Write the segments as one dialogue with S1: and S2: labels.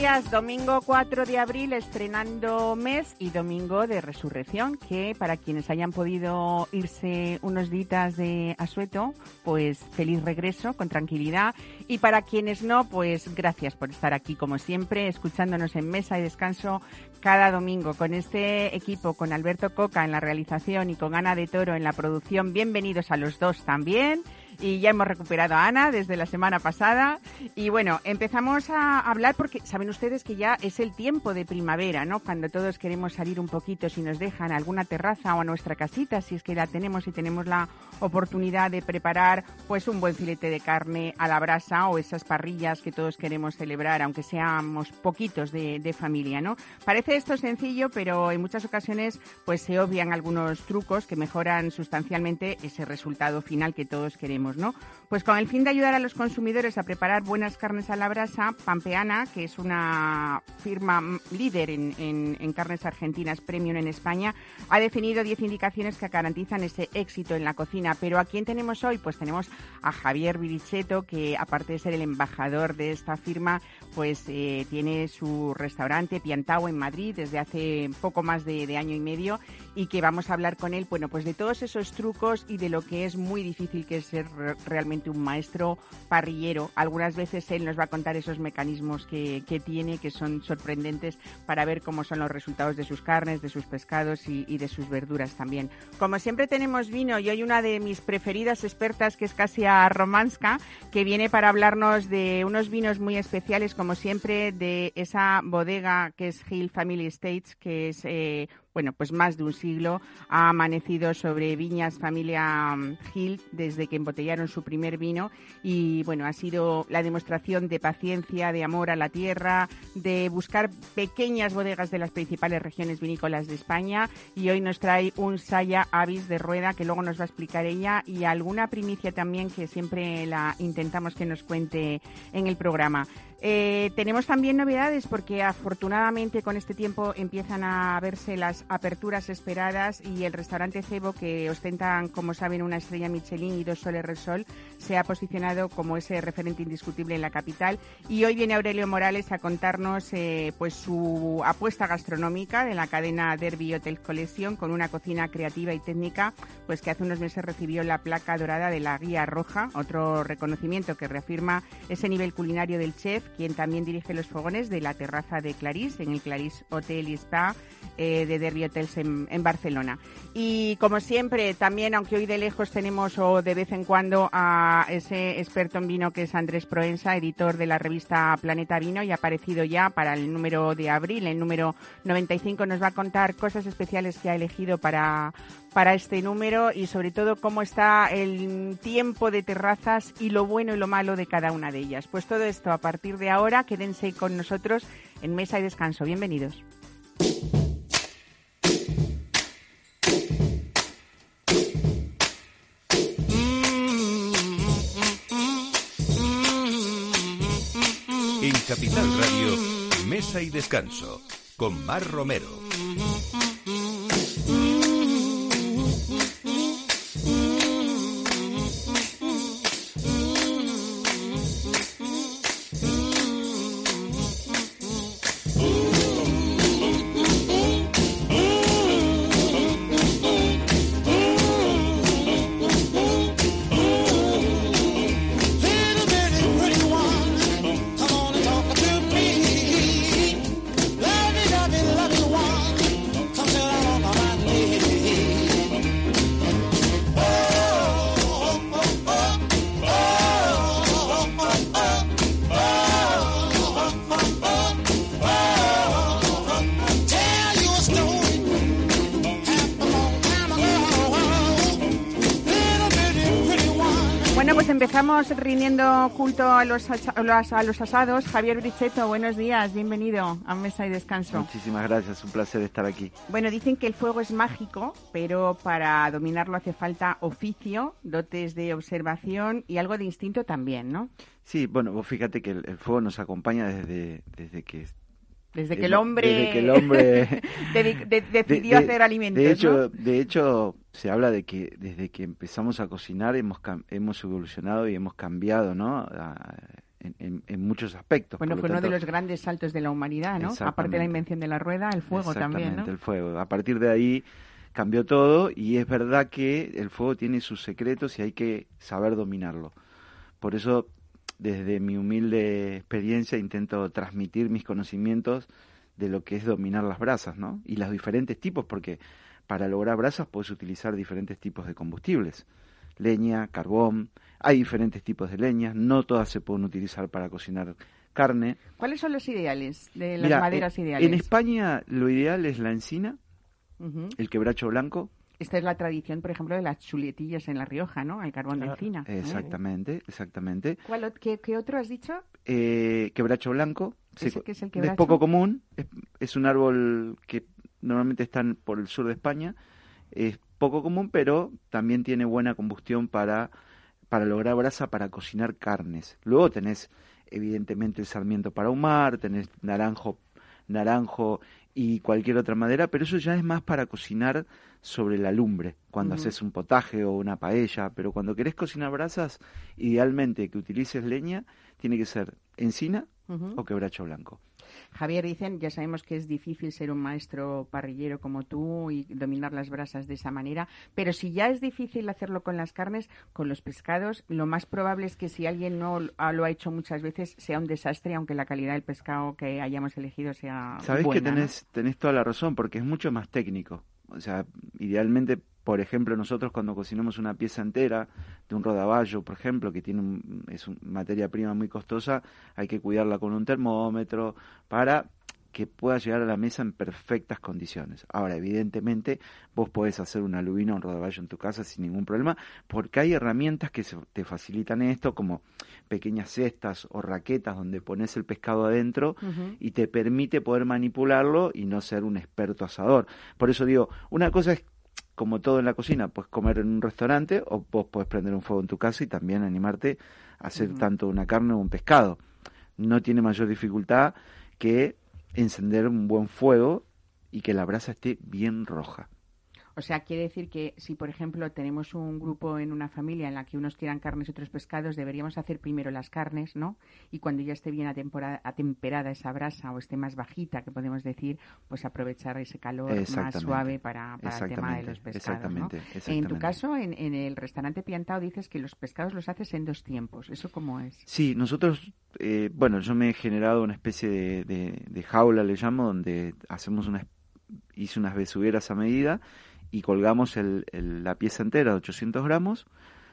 S1: Días, domingo 4 de abril estrenando mes y domingo de resurrección, que para quienes hayan podido irse unos días de asueto, pues feliz regreso con tranquilidad y para quienes no, pues gracias por estar aquí como siempre, escuchándonos en mesa y descanso cada domingo con este equipo, con Alberto Coca en la realización y con Ana de Toro en la producción. Bienvenidos a los dos también y ya hemos recuperado a Ana desde la semana pasada. Y bueno, empezamos a hablar porque saben ustedes que ya es el tiempo de primavera, ¿no? Cuando todos queremos salir un poquito, si nos dejan a alguna terraza o a nuestra casita, si es que la tenemos y tenemos la oportunidad de preparar pues un buen filete de carne a la brasa o esas parrillas que todos queremos celebrar, aunque seamos poquitos de, de familia, ¿no? Parece esto sencillo, pero en muchas ocasiones pues se obvian algunos trucos que mejoran sustancialmente ese resultado final que todos queremos. ¿No? Pues con el fin de ayudar a los consumidores a preparar buenas carnes a la brasa, Pampeana, que es una firma líder en, carnes argentinas premium en España, ha definido 10 indicaciones que garantizan ese éxito en la cocina. Pero ¿a quién tenemos hoy? Pues tenemos a Javier Viricheto, que aparte de ser el embajador de esta firma, pues eh, tiene su restaurante Piantao en Madrid desde hace poco más de, año y medio y que vamos a hablar con él, bueno, pues de todos esos trucos y de lo que es muy difícil que es ser realmente un maestro parrillero. Algunas veces él nos va a contar esos mecanismos que, tiene, que son sorprendentes para ver cómo son los resultados de sus carnes, de sus pescados y, de sus verduras también. Como siempre tenemos vino y hoy una de mis preferidas expertas, que es Casia Romanska, que viene para hablarnos de unos vinos muy especiales, como siempre, de esa bodega que es Hill Family Estates, que es eh, bueno, pues más de un siglo, ha amanecido sobre viñas familia Hill desde que embotellaron su primer vino y bueno, ha sido la demostración de paciencia, de amor a la tierra, de buscar pequeñas bodegas de las principales regiones vinícolas de España y hoy nos trae un Saya Avis de rueda que luego nos va a explicar ella y alguna primicia también que siempre la intentamos que nos cuente en el programa. Eh, tenemos también novedades porque afortunadamente con este tiempo empiezan a verse las aperturas esperadas y el restaurante Cebo, que ostentan, como saben, una estrella Michelin y dos soles Resol, se ha posicionado como ese referente indiscutible en la capital. Y hoy viene Aurelio Morales a contarnos eh, pues su apuesta gastronómica de la cadena Derby Hotel Collection con una cocina creativa y técnica, pues que hace unos meses recibió la placa dorada de la Guía Roja, otro reconocimiento que reafirma ese nivel culinario del chef quien también dirige los fogones de la terraza de Clarís, en el Clarís Hotel y Spa eh, de Derby Hotels en, Barcelona. Y como siempre, también, aunque hoy de lejos tenemos o de vez en cuando a ese experto en vino que es Andrés Proensa, editor de la revista Planeta Vino y ha aparecido ya para el número de abril, el número 95, nos va a contar cosas especiales que ha elegido para, para este número y sobre todo cómo está el tiempo de terrazas y lo bueno y lo malo de cada una de ellas. Pues todo esto a partir de ahora, quédense con nosotros en Mesa y Descanso. Bienvenidos.
S2: En Capital Radio, Mesa y Descanso, con Mar Romero.
S1: A los, a los asados. Javier Bricheto, buenos días, bienvenido a Mesa y Descanso.
S3: Muchísimas gracias, un placer estar aquí.
S1: Bueno, dicen que el fuego es mágico, pero para dominarlo hace falta oficio, dotes de observación y algo de instinto también, ¿no?
S3: Sí, bueno, vos fíjate que el, fuego nos acompaña desde, desde que
S1: Desde que el hombre,
S3: desde que el hombre
S1: decidió hacer alimentos.
S3: De hecho, de hecho, se habla de que desde que empezamos a cocinar hemos, hemos evolucionado y hemos cambiado, ¿no? en, muchos aspectos.
S1: Bueno, fue uno de los grandes saltos de la humanidad, ¿no? Aparte de la invención de la rueda, el fuego también, ¿no?
S3: el fuego. A partir de ahí cambió todo y es verdad que el fuego tiene sus secretos y hay que saber dominarlo. Por eso, desde mi humilde experiencia, intento transmitir mis conocimientos de lo que es dominar las brasas, ¿no? Y los diferentes tipos, porque para lograr brasas puedes utilizar diferentes tipos de combustibles. Leña, carbón, hay diferentes tipos de leñas, no todas se pueden utilizar para cocinar carne.
S1: ¿Cuáles son los ideales de las maderas ideales?
S3: En España lo ideal es la encina, el quebracho blanco.
S1: Esta es la tradición, por ejemplo, de las chuletillas en La Rioja, ¿no? El carbón de encina.
S3: Exactamente, exactamente.
S1: ¿Cuál, qué, otro has dicho?
S3: Eh, quebracho blanco. es poco común. Es, un árbol que normalmente está por el sur de España. Es poco común, pero también tiene buena combustión para, para lograr brasa para cocinar carnes. Luego tenés, evidentemente, el sarmiento para ahumar, tenés naranjo, naranjo y cualquier otra madera, pero eso ya es más para cocinar sobre la lumbre, cuando haces un potaje o una paella, pero cuando querés cocinar brasas, idealmente que utilices leña, tiene que ser encina o quebracho blanco.
S1: Javier, dicen, ya sabemos que es difícil ser un maestro parrillero como tú y dominar las brasas de esa manera, pero si ya es difícil hacerlo con las carnes, con los pescados, lo más probable es que si alguien no lo ha hecho muchas veces sea un desastre, aunque la calidad del pescado que hayamos elegido sea
S3: Sabéis que tenés, tenés toda la razón, porque es mucho más técnico. O sea, idealmente por ejemplo, nosotros cuando cocinamos una pieza entera de un rodaballo, por ejemplo, que tiene es una materia prima muy costosa, hay que cuidarla con un termómetro para que pueda llegar a la mesa en perfectas condiciones. Ahora, evidentemente, vos podés hacer una lubina o un rodaballo en tu casa sin ningún problema, porque hay herramientas que te facilitan esto, como pequeñas cestas o raquetas donde pones el pescado adentro y te permite poder manipularlo y no ser un experto asador. Por eso digo, una cosa es como todo en la cocina, puedes comer en un restaurante o vos puedes prender un fuego en tu casa y también animarte a hacer tanto una carne o un pescado. No tiene mayor dificultad que encender un buen fuego y que la brasa esté bien roja.
S1: O sea, quiere decir que si, por ejemplo, tenemos un grupo en una familia en la que unos tiran carnes y otros pescados, deberíamos hacer primero las carnes, ¿no? Y cuando ya esté bien atemperada esa brasa o esté más bajita, que podemos decir, pues aprovechar ese calor más suave para, el tema de los pescados. ¿no? En tu caso, en, el restaurante Piantao dices que los pescados los haces en dos tiempos. ¿Eso cómo es?
S3: Sí, nosotros, eh, bueno, yo me he generado una especie de, de jaula, le llamo, donde hacemos una hice unas besugueras a medida y colgamos el, la pieza entera de 800 gramos,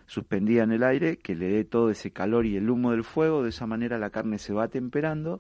S3: suspendida en el aire, que le dé todo ese calor y el humo del fuego, de esa manera la carne se va temperando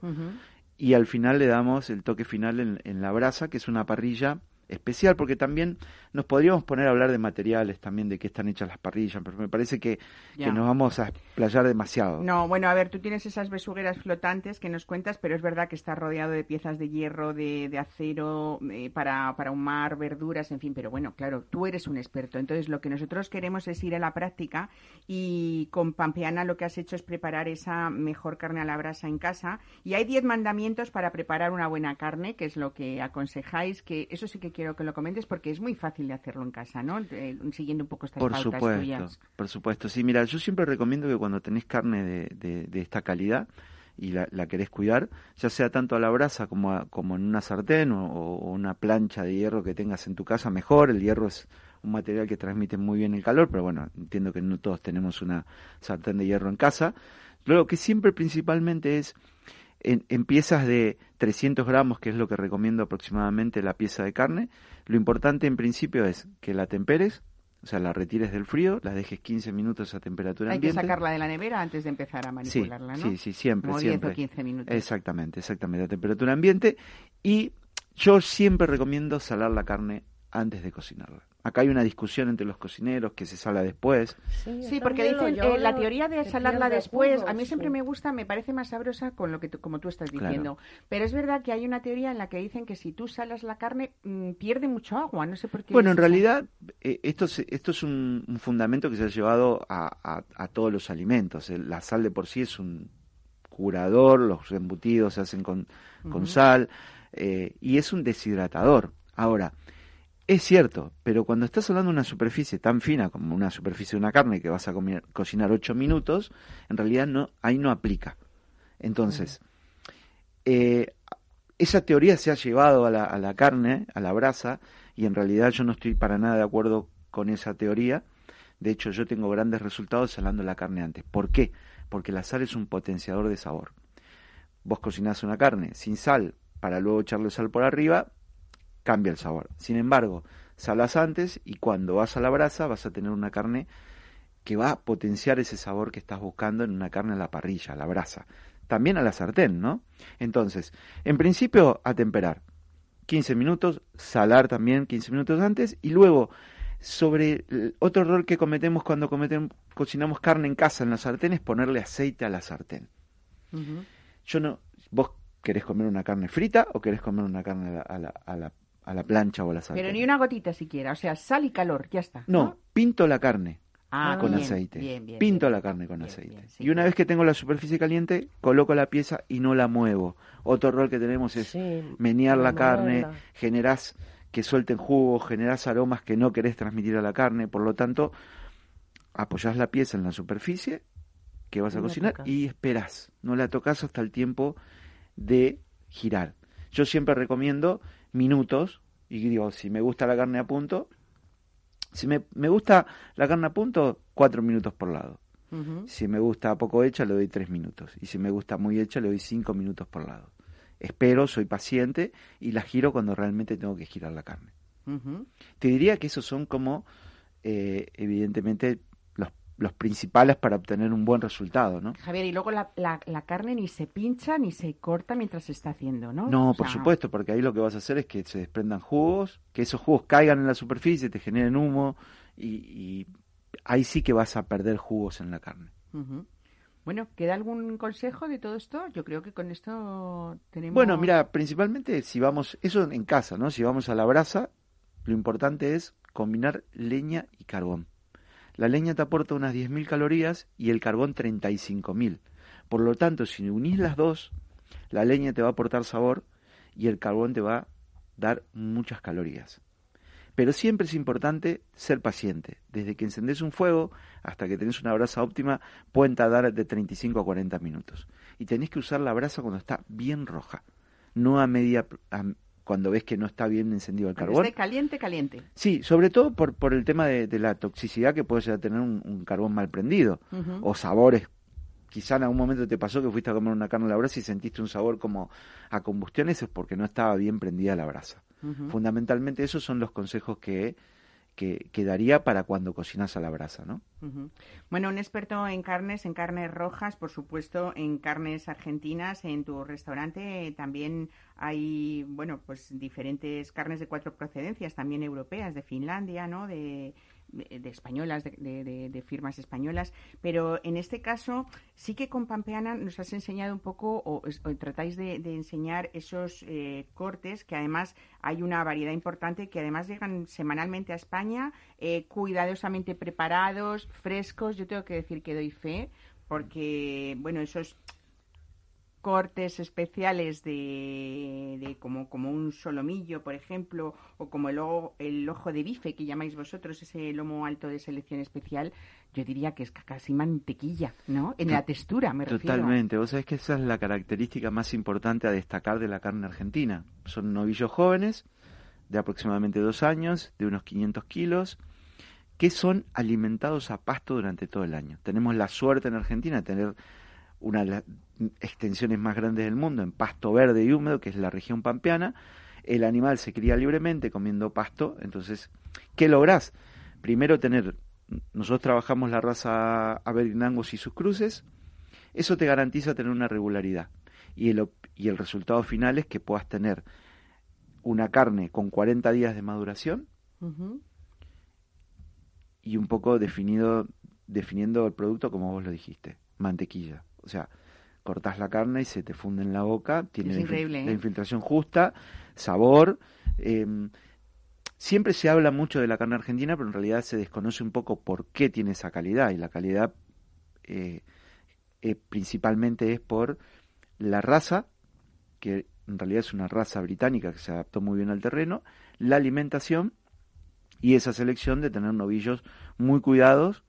S3: y al final le damos el toque final en, en la brasa, que es una parrilla especial, porque también nos podríamos poner a hablar de materiales también, de qué están hechas las parrillas, pero me parece que, que, nos vamos a explayar demasiado.
S1: No, bueno, a ver, tú tienes esas besugueras flotantes que nos cuentas, pero es verdad que está rodeado de piezas de hierro, de, de acero, eh, para, para ahumar verduras, en fin, pero bueno, claro, tú eres un experto, entonces lo que nosotros queremos es ir a la práctica y con Pampeana lo que has hecho es preparar esa mejor carne a la brasa en casa. Y hay 10 mandamientos para preparar una buena carne, que es lo que aconsejáis, que eso sí que quiero que lo comentes porque es muy fácil de hacerlo en casa, ¿no? siguiendo un poco estas
S3: por
S1: pautas
S3: supuesto,
S1: tuyas.
S3: Por supuesto, sí. Mira, yo siempre recomiendo que cuando tenés carne de, de, esta calidad y la, la, querés cuidar, ya sea tanto a la brasa como, como en una sartén o, una plancha de hierro que tengas en tu casa, mejor. El hierro es un material que transmite muy bien el calor, pero bueno, entiendo que no todos tenemos una sartén de hierro en casa. Lo que siempre principalmente es en, piezas de 300 gramos, que es lo que recomiendo aproximadamente la pieza de carne. Lo importante en principio es que la temperes, o sea, la retires del frío, la dejes 15 minutos a temperatura ambiente.
S1: Hay que sacarla de la nevera antes de empezar a manipularla,
S3: sí,
S1: ¿no?
S3: Sí, sí, siempre,
S1: Como
S3: siempre.
S1: 10 o 15 minutos.
S3: Exactamente, exactamente, a temperatura ambiente. Y yo siempre recomiendo salar la carne antes de cocinarla. Acá hay una discusión entre los cocineros que se sala después.
S1: Sí, porque dicen eh, la teoría de salarla después, a mí siempre me gusta, me parece más sabrosa con lo que como tú estás diciendo. Pero es verdad que hay una teoría en la que dicen que si tú salas la carne mm, pierde mucho agua, no sé por qué.
S3: Bueno, en realidad eh, esto, es, esto es un, fundamento que se ha llevado a, a, todos los alimentos. La sal de por sí es un curador, los embutidos se hacen con, con sal, eh, y es un deshidratador. Ahora, es cierto, pero cuando estás hablando de una superficie tan fina como una superficie de una carne que vas a cocinar 8 minutos, en realidad no, ahí no aplica. Entonces, eh, esa teoría se ha llevado a la, a la carne, a la brasa, y en realidad yo no estoy para nada de acuerdo con esa teoría. De hecho, yo tengo grandes resultados salando la carne antes. ¿Por qué? Porque la sal es un potenciador de sabor. Vos cocinás una carne sin sal para luego echarle sal por arriba, cambia el sabor. Sin embargo, salas antes y cuando vas a la brasa vas a tener una carne que va a potenciar ese sabor que estás buscando en una carne a la parrilla, a la brasa. También a la sartén, ¿no? Entonces, en principio, a temperar. 15 minutos, salar también 15 minutos antes y luego sobre otro error que cometemos cuando cometemos, cocinamos carne en casa en la sartén es ponerle aceite a la sartén. Yo no, vos querés comer una carne frita o querés comer una carne a la, a la, a la plancha o a la sartén.
S1: Pero ni una gotita siquiera, o sea, sal y calor, ya está.
S3: No, pinto la carne
S1: Ah,
S3: con
S1: bien,
S3: aceite.
S1: bien, bien,
S3: pinto
S1: bien.
S3: la carne con
S1: Bien,
S3: aceite.
S1: bien, sí,
S3: y una vez que tengo la superficie caliente, coloco la pieza y no la muevo. Otro error que tenemos es
S4: Sí,
S3: menear la carne,
S4: moverla.
S3: generás que suelten jugos, generás aromas que no querés transmitir a la carne, por lo tanto, apoyás la pieza en la superficie que vas a
S4: No la
S3: cocinar
S4: tocas.
S3: y esperás. No la tocas hasta el tiempo de girar. Yo siempre recomiendo minutos y digo, si me gusta la carne a punto, si me, me gusta la carne a punto, cuatro minutos por lado. Si me gusta poco hecha, le doy tres minutos. Y si me gusta muy hecha, le doy cinco minutos por lado. Espero, soy paciente y la giro cuando realmente tengo que girar la carne. Te diría que esos son como, eh, evidentemente, los, principales para obtener un buen resultado, ¿no?
S1: Javier, y luego la, la, la carne ni se pincha ni se corta mientras se está haciendo, ¿no?
S3: No,
S1: O
S3: por
S1: sea,
S3: supuesto, porque ahí lo que vas a hacer es que se desprendan jugos, que esos jugos caigan en la superficie, te generen humo y, y ahí sí que vas a perder jugos en la carne.
S1: Bueno, ¿queda algún consejo de todo esto? Yo creo que con esto tenemos...
S3: Bueno, mira, principalmente si vamos, eso en casa, ¿no? Si vamos a la brasa, lo importante es combinar leña y carbón. La leña te aporta unas 10.000 calorías y el carbón 35.000. Por lo tanto, si unís las dos, la leña te va a aportar sabor y el carbón te va a dar muchas calorías. Pero siempre es importante ser paciente. Desde que encendés un fuego hasta que tenés una brasa óptima, pueden tardar de 35 a 40 minutos. Y tenés que usar la brasa cuando está bien roja, no a media, cuando ves que no está bien encendido el
S1: Cuando
S3: carbón.
S1: esté caliente, caliente.
S3: Sí, sobre todo por, por el tema de, de la toxicidad que puede llegar a tener un, un carbón mal prendido o sabores. Quizá en algún momento te pasó que fuiste a comer una carne a la brasa y sentiste un sabor como a combustión, eso es porque no estaba bien prendida la brasa. Fundamentalmente esos son los consejos que, que, que daría para cuando cocinas a la brasa, ¿no?
S1: Ujú. Bueno, un experto en carnes, en carnes rojas, por supuesto, en carnes argentinas. En tu restaurante eh, también hay, bueno, pues diferentes carnes de cuatro procedencias, también europeas, de Finlandia, ¿no? De, de, españolas, de, de- de- firmas españolas. Pero en este caso, sí que con Pampeana nos has enseñado un poco, o, o tratáis de, de enseñar esos eh, cortes, que además hay una variedad importante, que además llegan semanalmente a España, eh, cuidadosamente preparados, frescos. Yo tengo que decir que doy fe, porque, bueno, esos cortes especiales de, de como, como un solomillo, por ejemplo, o como el, o- el ojo de bife que llamáis vosotros, ese lomo alto de selección especial, yo diría que es ca- casi mantequilla, ¿no? En la textura, me refiero.
S3: Totalmente. Vos sabés que esa es la característica más importante a destacar de la carne argentina. Son novillos jóvenes, de aproximadamente dos años, de unos 500 kilos, que son alimentados a pasto durante todo el año. Tenemos la suerte en Argentina de tener una extensiones más grandes del mundo en pasto verde y húmedo, que es la región pampeana. El animal se cría libremente comiendo pasto. Entonces, ¿qué lográs? Primero tener, nosotros trabajamos la raza Aberdeen Angus y sus cruces, eso te garantiza tener una regularidad. Y el, y el resultado final es que puedas tener una carne con 40 días de maduración y un poco definido, definiendo el producto como vos lo dijiste, mantequilla. O sea, cortás la carne y se te funde en la boca, tiene la,
S1: ¿eh?
S3: infiltración justa, sabor. em, siempre se habla mucho de la carne argentina, pero en realidad se desconoce un poco por qué tiene esa calidad. Y la calidad eh, eh, principalmente es por la raza, que en realidad es una raza británica que se adaptó muy bien al terreno, la alimentación y esa selección de tener novillos muy cuidados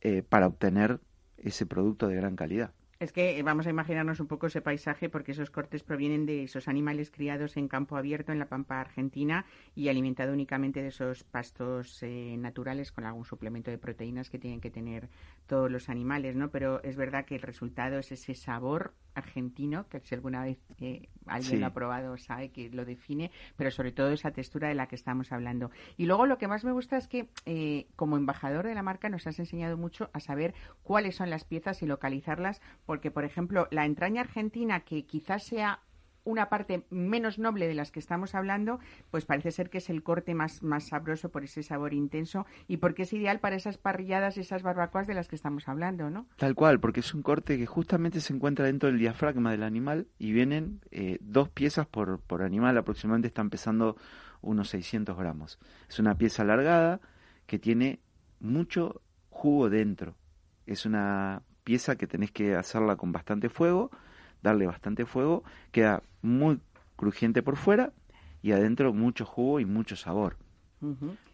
S3: eh, para obtener ese producto de gran calidad.
S1: Es que eh, vamos a imaginarnos un poco ese paisaje porque esos cortes provienen de esos animales criados en campo abierto en la pampa argentina y alimentado únicamente de esos pastos eh, naturales con algún suplemento de proteínas que tienen que tener todos los animales, ¿no? Pero es verdad que el resultado es ese sabor argentino, que si alguna vez eh, alguien lo ha probado sabe que lo define, pero sobre todo esa textura de la que estamos hablando. Y luego lo que más me gusta es que eh, como embajador de la marca nos has enseñado mucho a saber cuáles son las piezas y localizarlas, porque por ejemplo la entraña argentina, que quizás sea una parte menos noble de las que estamos hablando, pues parece ser que es el corte más, más sabroso por ese sabor intenso y porque es ideal para esas parrilladas y esas barbacoas de las que estamos hablando, ¿no?
S3: Tal cual, porque es un corte que justamente se encuentra dentro del diafragma del animal y vienen eh, dos piezas por, por animal, aproximadamente están pesando unos 600 gramos. Es una pieza alargada que tiene mucho jugo dentro. Es una pieza que tenés que hacerla con bastante fuego darle bastante fuego, queda muy crujiente por fuera y adentro mucho jugo y mucho sabor.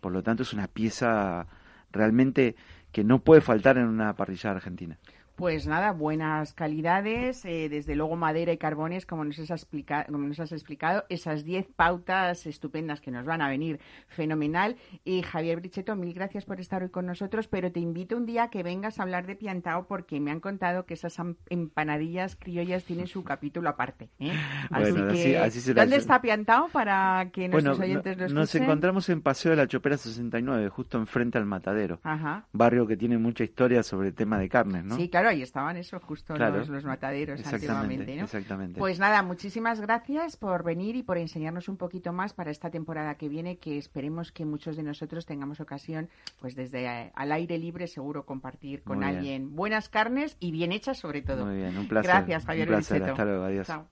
S3: Por lo tanto es una pieza realmente que no puede faltar en una parrilla argentina.
S1: Pues nada, buenas calidades, eh, desde luego madera y carbones, como nos has, como nos has explicado, esas 10 pautas estupendas que nos van a venir fenomenal. Y Javier Bricheto, mil gracias por estar hoy con nosotros, pero te invito un día a que vengas a hablar de Piantao porque me han contado que esas empanadillas criollas tienen su capítulo aparte. ¿eh? Así que, ¿dónde está Piantao para que nuestros oyentes lo escuchen?
S3: Nos encontramos en Paseo de la Chopera 69, justo enfrente al Matadero, barrio que tiene mucha historia sobre el tema de carnes, ¿no?
S1: Sí, claro ahí estaban eso, justo los, mataderos antiguamente, ¿no?
S3: Exactamente.
S1: Pues nada, muchísimas gracias por venir y por enseñarnos un poquito más para esta temporada que viene, que esperemos que muchos de nosotros tengamos ocasión, pues desde eh, al aire libre seguro compartir con alguien buenas carnes y bien hechas sobre todo.
S3: Muy bien, un placer.
S1: Gracias, Javier
S3: un placer. Hasta luego, adiós.
S1: Chao.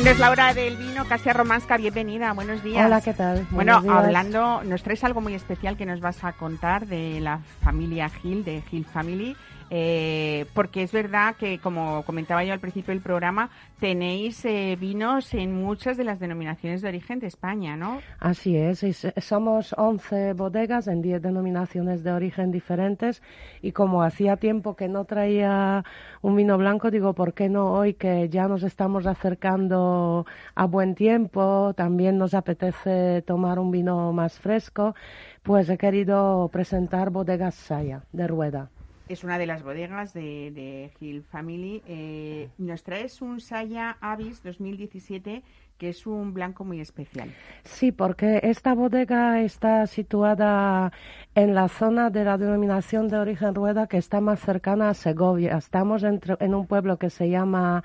S1: Bueno, es la hora del vino Casia Romanska, bienvenida, buenos días.
S4: Hola, ¿qué tal?
S1: Bueno, hablando, nos traes algo muy especial que nos vas a contar de la familia Gil, de Gil Family. Eh, porque es verdad que, como comentaba yo al principio del programa, tenéis eh, vinos en muchas de las denominaciones de origen de España, ¿no?
S4: Así es, somos 11 bodegas en 10 denominaciones de origen diferentes y como hacía tiempo que no traía un vino blanco, digo, ¿por qué no hoy que ya nos estamos acercando a buen tiempo, también nos apetece tomar un vino más fresco? Pues he querido presentar Bodegas Saya de Rueda
S1: es una de las bodegas de, de Hill Family. Eh, nos traes un Saya Avis 2017 que es un blanco muy especial.
S4: Sí, porque esta bodega está situada en la zona de la denominación de origen Rueda que está más cercana a Segovia. Estamos en un pueblo que se llama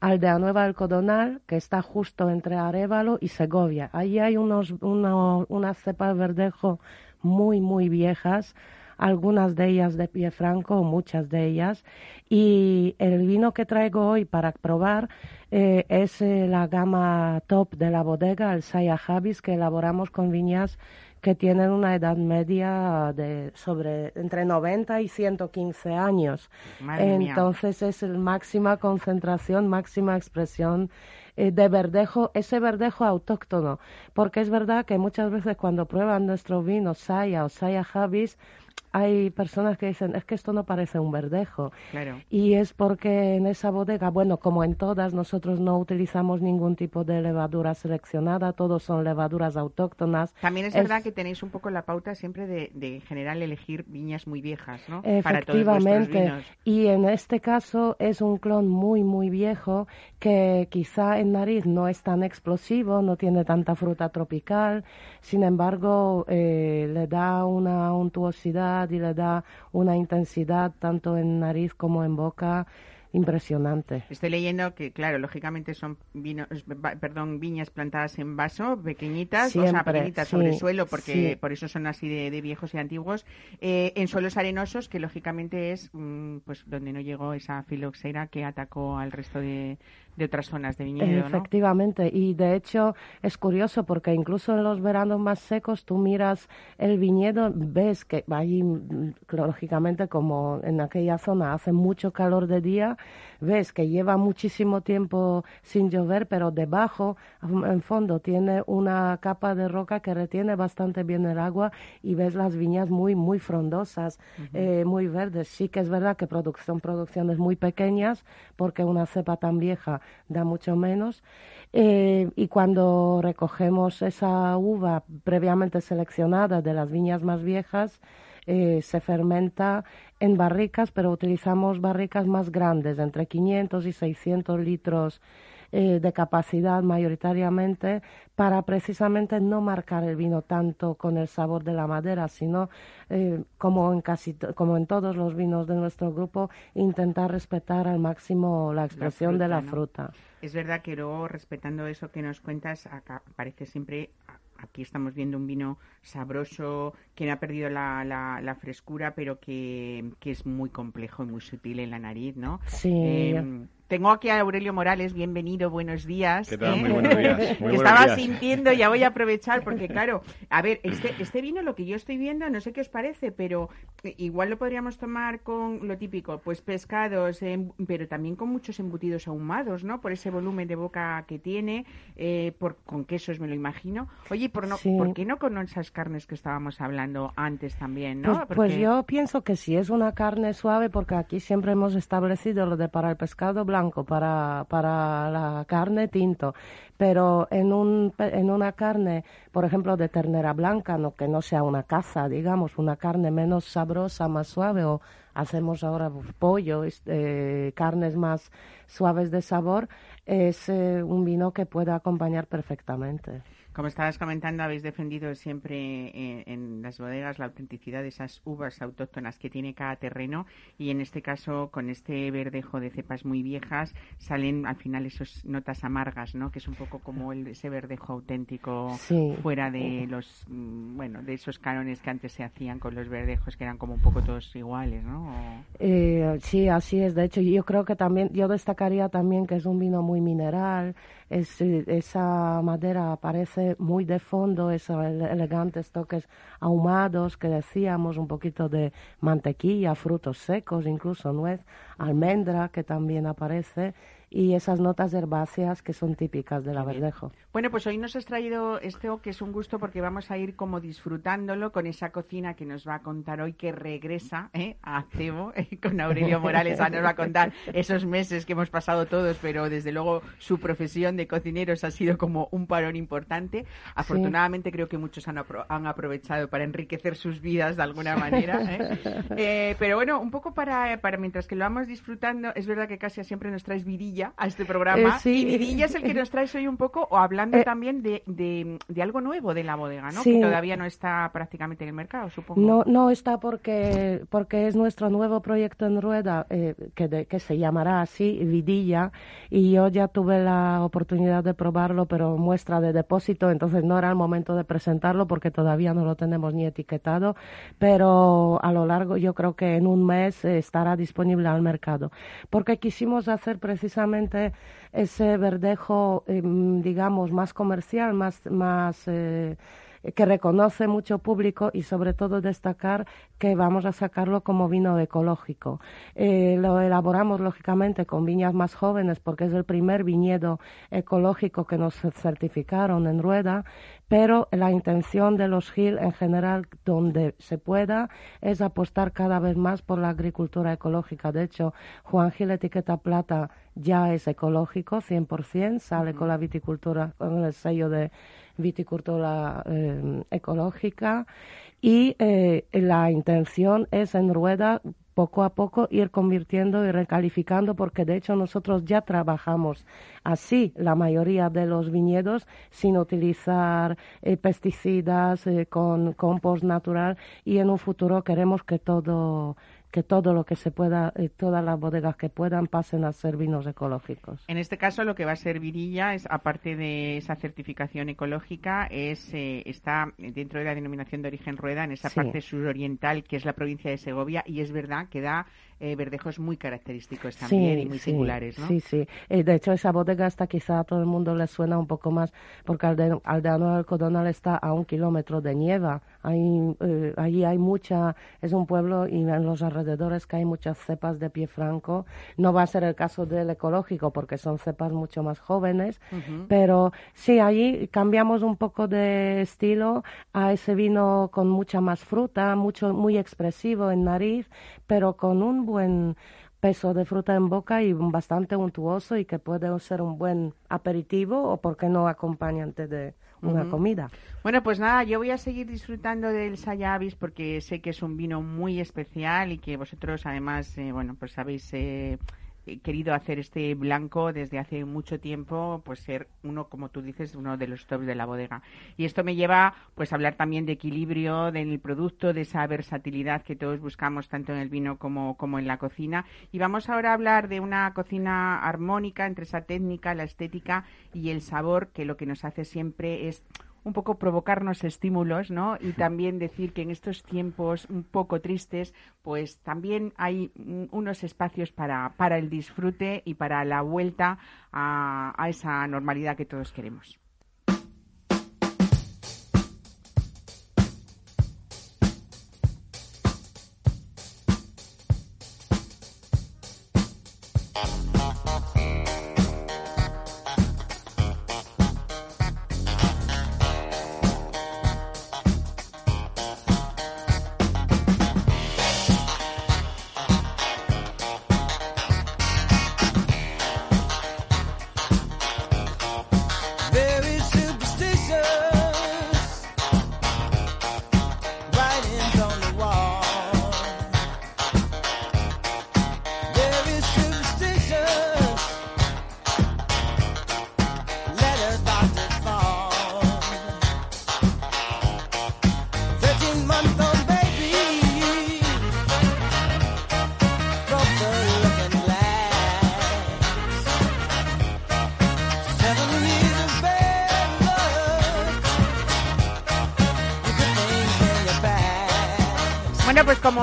S4: Aldea Nueva Alcodonal, que está justo entre Arevalo y Segovia. Allí hay unos, unas cepas verdejo muy, muy viejas algunas de ellas de pie franco, muchas de ellas. Y el vino que traigo hoy para probar eh, es eh, la gama top de la bodega, el Saya Javis, que elaboramos con viñas que tienen una edad media de sobre entre 90 y 115 años. Entonces es la máxima concentración, máxima expresión eh, de verdejo, ese verdejo autóctono, porque es verdad que muchas veces cuando prueban nuestro vino Saya o Saya Javis, hay personas que dicen, es que esto no parece un verdejo.
S1: Claro.
S4: Y es porque en esa bodega, bueno, como en todas, nosotros no utilizamos ningún tipo de levadura seleccionada, todos son levaduras autóctonas.
S1: También es, verdad que tenéis un poco la pauta siempre de, de, en general elegir viñas muy viejas, ¿no?
S4: Efectivamente. Y en este caso es un clon muy, muy viejo que quizá en nariz no es tan explosivo, no tiene tanta fruta tropical, sin embargo eh, le da una untuosidad y le da una intensidad tanto en nariz como en boca impresionante.
S1: Estoy leyendo que, claro, lógicamente son vinos, perdón, viñas plantadas en vaso, pequeñitas, o sea, pequeñitas sobre suelo, porque por eso son así de, viejos y antiguos, eh, en suelos arenosos, que lógicamente es mm, pues donde no llegó esa filoxera que atacó al resto de, de otras zonas de viñedo.
S4: Efectivamente, y de hecho es curioso porque incluso en los veranos más secos tú miras el viñedo, ves que allí, lógicamente, como en aquella zona hace mucho calor de día, ves que lleva muchísimo tiempo sin llover, pero debajo, en fondo, tiene una capa de roca que retiene bastante bien el agua y ves las viñas muy, muy frondosas, eh, muy verdes. Sí que es verdad que son producciones muy pequeñas porque una cepa tan vieja da mucho menos. Eh, y cuando recogemos esa uva previamente seleccionada de las viñas más viejas, eh, se fermenta en barricas, pero utilizamos barricas más grandes, entre 500 y 600 litros eh, de capacidad mayoritariamente, para precisamente no marcar el vino tanto con el sabor de la madera, sino eh, como en casi como en todos los vinos de nuestro grupo, intentar respetar al máximo la expresión de la fruta.
S1: Es verdad que luego respetando eso que nos cuentas, acá parece siempre aquí estamos viendo un vino sabroso, que no ha perdido la, la, frescura, pero que, que, es muy complejo y muy sutil en la nariz, ¿no?
S4: Sí.
S1: Em, tengo aquí a Aurelio Morales, bienvenido, buenos días.
S5: ¿Qué tal? ¿eh? Muy buenos días.
S1: estaba sintiendo, ya voy a aprovechar, porque claro, a ver, este, este vino, lo que yo estoy viendo, no sé qué os parece, pero igual lo podríamos tomar con lo típico, pues pescados, em, pero también con muchos embutidos ahumados, ¿no? Por ese volumen de boca que tiene, eh, por, con quesos me lo imagino. Oye, por, no, ¿por qué no con esas carnes que estábamos hablando antes también, no?
S4: Pues, pues yo pienso que si es una carne suave, porque aquí siempre hemos establecido lo de para el pescado blanco, para, para la carne tinto, pero en, un, en una carne, por ejemplo, de ternera blanca, no que no sea una caza, digamos, una carne menos sabrosa, más suave, o hacemos ahora pollo, eh, carnes más suaves de sabor, es eh, un vino que puede acompañar perfectamente.
S1: Como estabas comentando, habéis defendido siempre eh, en, las bodegas la autenticidad de esas uvas autóctonas que tiene cada terreno y en este caso con este verdejo de cepas muy viejas salen al final esas notas amargas, ¿no? Que es un poco como el, ese verdejo auténtico fuera de los, mm, bueno, de esos cánones que antes se hacían con los verdejos que eran como un poco todos iguales, ¿no?
S4: Eh, sí, así es. De hecho, yo creo que también, yo destacaría también que es un vino muy mineral, es, esa madera aparece muy de fondo, esos elegantes toques ahumados que decíamos, un poquito de mantequilla, frutos secos, incluso nuez, almendra que también aparece y esas notas herbáceas que son típicas del Averdejo.
S1: Bueno, pues hoy nos has traído esto que es un gusto porque vamos a ir como disfrutándolo con esa cocina que nos va a contar hoy que regresa ¿eh? a Cebo eh, con Aurelio Morales. nos va a contar esos meses que hemos pasado todos, pero desde luego su profesión de cocineros ha sido como un parón importante. Afortunadamente creo que muchos han, han, aprovechado para enriquecer sus vidas de alguna manera. ¿eh? pero bueno, un poco para, para mientras que lo vamos disfrutando, es verdad que casi siempre nos traes vidilla a este programa. Eh, y Vidilla es el que nos trae hoy un poco, o hablando eh, también de, de, algo nuevo de la bodega, ¿no? Que todavía no está prácticamente en el mercado, supongo.
S4: No, no está porque, porque es nuestro nuevo proyecto en rueda, eh, que, que se llamará así, Vidilla, y yo ya tuve la oportunidad de probarlo, pero muestra de depósito, entonces no era el momento de presentarlo porque todavía no lo tenemos ni etiquetado, pero a lo largo, yo creo que en un mes estará disponible al mercado. Porque quisimos hacer precisamente ese verdejo, em, digamos, más comercial, más, más eh, que reconoce mucho público y sobre todo destacar que vamos a sacarlo como vino ecológico. Eh, lo elaboramos lógicamente con viñas más jóvenes porque es el primer viñedo ecológico que nos certificaron en Rueda pero la intención de los GIL en general, donde se pueda, es apostar cada vez más por la agricultura ecológica. De hecho, Juan Gil Etiqueta Plata ya es ecológico, 100%, sale con la viticultura, con el sello de viticultura eh, ecológica y eh, la intención es en rueda poco a poco ir convirtiendo y recalificando, porque de hecho nosotros ya trabajamos así la mayoría de los viñedos sin utilizar eh, pesticidas, eh, con compost natural y en un futuro queremos que todo que todo lo que se pueda, eh, todas las bodegas que puedan pasen a ser vinos ecológicos.
S1: En este caso, lo que va a ser Virilla es, aparte de esa certificación ecológica, es eh, está dentro de la denominación de origen rueda en esa parte suroriental que es la provincia de Segovia y es verdad que da eh, verdejos muy característicos también y muy singulares, ¿no?
S4: Sí, sí. Eh, de hecho, esa bodega está quizá a todo el mundo le suena un poco más, porque Aldeano del Codonal está a un kilómetro de nieva. Hay, eh, allí hay mucha, es un pueblo y en los alrededores que hay muchas cepas de pie franco. No va a ser el caso del ecológico porque son cepas mucho más jóvenes, pero sí, allí cambiamos un poco de estilo a ese vino con mucha más fruta, mucho, muy expresivo en nariz, pero con un buen peso de fruta en boca y bastante untuoso y que puede ser un buen aperitivo o, por qué no, acompañante de una comida.
S1: Bueno, pues nada, yo voy a seguir disfrutando del Sayavis porque sé que es un vino muy especial y que vosotros además, eh, bueno, pues sabéis... Eh, querido hacer este blanco desde hace mucho tiempo, pues ser uno, como tú dices, uno de los tops de la bodega. Y esto me lleva pues a hablar también de equilibrio del producto, de esa versatilidad que todos buscamos tanto en el vino como, como en la cocina. Y vamos ahora a hablar de una cocina armónica entre esa técnica, la estética y el sabor, que lo que nos hace siempre es un poco provocarnos estímulos, ¿no? Y también decir que en estos tiempos un poco tristes, pues también hay unos espacios para, para el disfrute y para la vuelta a, a esa normalidad que todos queremos.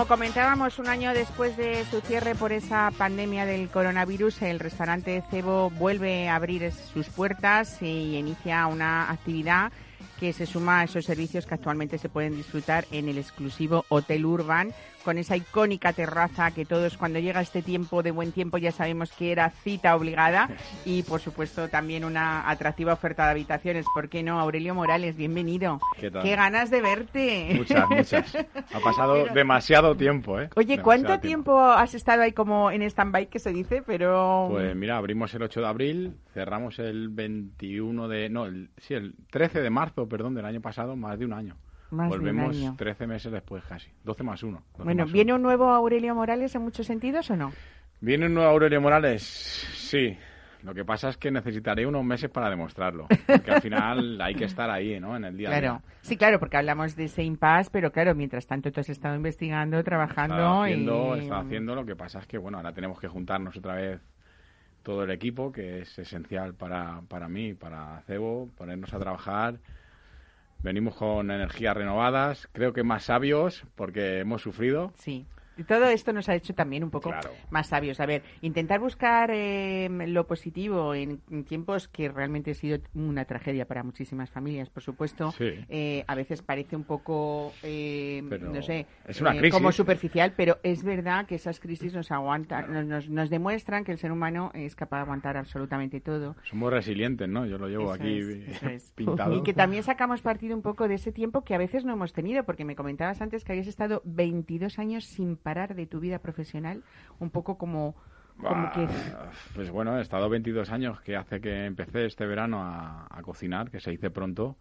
S1: Como comentábamos, un año después de su cierre por esa pandemia del coronavirus, el restaurante Cebo vuelve a abrir sus puertas y inicia una actividad que se suma a esos servicios que actualmente se pueden disfrutar en el exclusivo Hotel Urban con esa icónica terraza que todos cuando llega este tiempo de buen tiempo ya sabemos que era cita obligada y por supuesto también una atractiva oferta de habitaciones. ¿Por qué no? Aurelio Morales, bienvenido.
S5: ¿Qué tal?
S1: ganas de verte.
S5: Muchas, muchas. Ha pasado demasiado tiempo, ¿eh?
S1: Oye, ¿cuánto tiempo. has estado ahí como en stand-by que se dice? Pero...
S5: Pues mira, abrimos el 8 de abril, cerramos el 21 de... No, el, sí, el 13 de marzo, perdón, del año pasado, más de un año. Volvemos 13 meses después casi, 12 más 1.
S1: Bueno, ¿viene un nuevo Aurelio Morales en muchos sentidos o no?
S5: ¿Viene un nuevo Aurelio Morales? Sí. Lo que pasa es que necesitaré unos meses para demostrarlo, porque al final hay que estar ahí, ¿no? En el día
S1: claro.
S5: a día.
S1: Sí, claro, porque hablamos de ese impasse, pero claro, mientras tanto tú has estado investigando, trabajando
S5: estaba haciendo, y... haciendo, lo que pasa es que, bueno, ahora tenemos que juntarnos otra vez todo el equipo, que es esencial para, para mí, para Cebo, ponernos a trabajar Venimos con energías renovadas, creo que más sabios, porque hemos sufrido.
S1: Sí. Y todo esto nos ha hecho también un poco más sabios. A ver, intentar buscar eh, lo positivo en, tiempos que realmente ha sido una tragedia para muchísimas familias, por supuesto. Eh, a veces parece un poco, eh, no sé, como superficial, pero es verdad que esas crisis nos aguantan, nos, nos, demuestran que el ser humano es capaz de aguantar absolutamente todo.
S5: Somos resilientes, ¿no? Yo lo llevo aquí pintado.
S1: Y que también sacamos partido un poco de ese tiempo que a veces no hemos tenido, porque me comentabas antes que habías estado 22 años sin parar de tu vida profesional? Un poco como... que...
S5: Pues bueno, he estado 22 años, que hace que empecé este verano a, cocinar, que se hice pronto,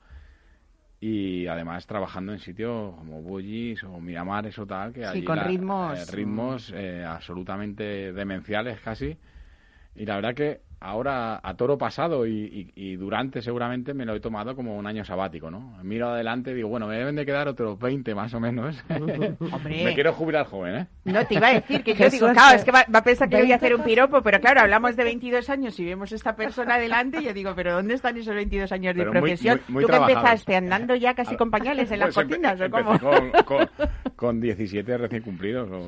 S5: y además trabajando en sitios como Bullis o Miramares o tal, que
S1: sí, con ritmos,
S5: eh, ritmos eh, absolutamente demenciales casi. Y la verdad que ahora a toro pasado y, durante seguramente me lo he tomado como un año sabático, ¿no? Miro adelante y digo, bueno, me deben de quedar otros 20 más o menos.
S1: Hombre.
S5: me quiero jubilar joven, ¿eh?
S1: No, te iba a decir que yo digo, claro, es que va, a pensar que voy a hacer un piropo, pero claro, hablamos de 22 años y vemos esta persona adelante y yo digo, pero ¿dónde están esos 22 años de profesión? ¿Tú que empezaste andando ya casi con pañales en las pues cocinas o cómo?
S5: Con, con, 17 recién cumplidos o,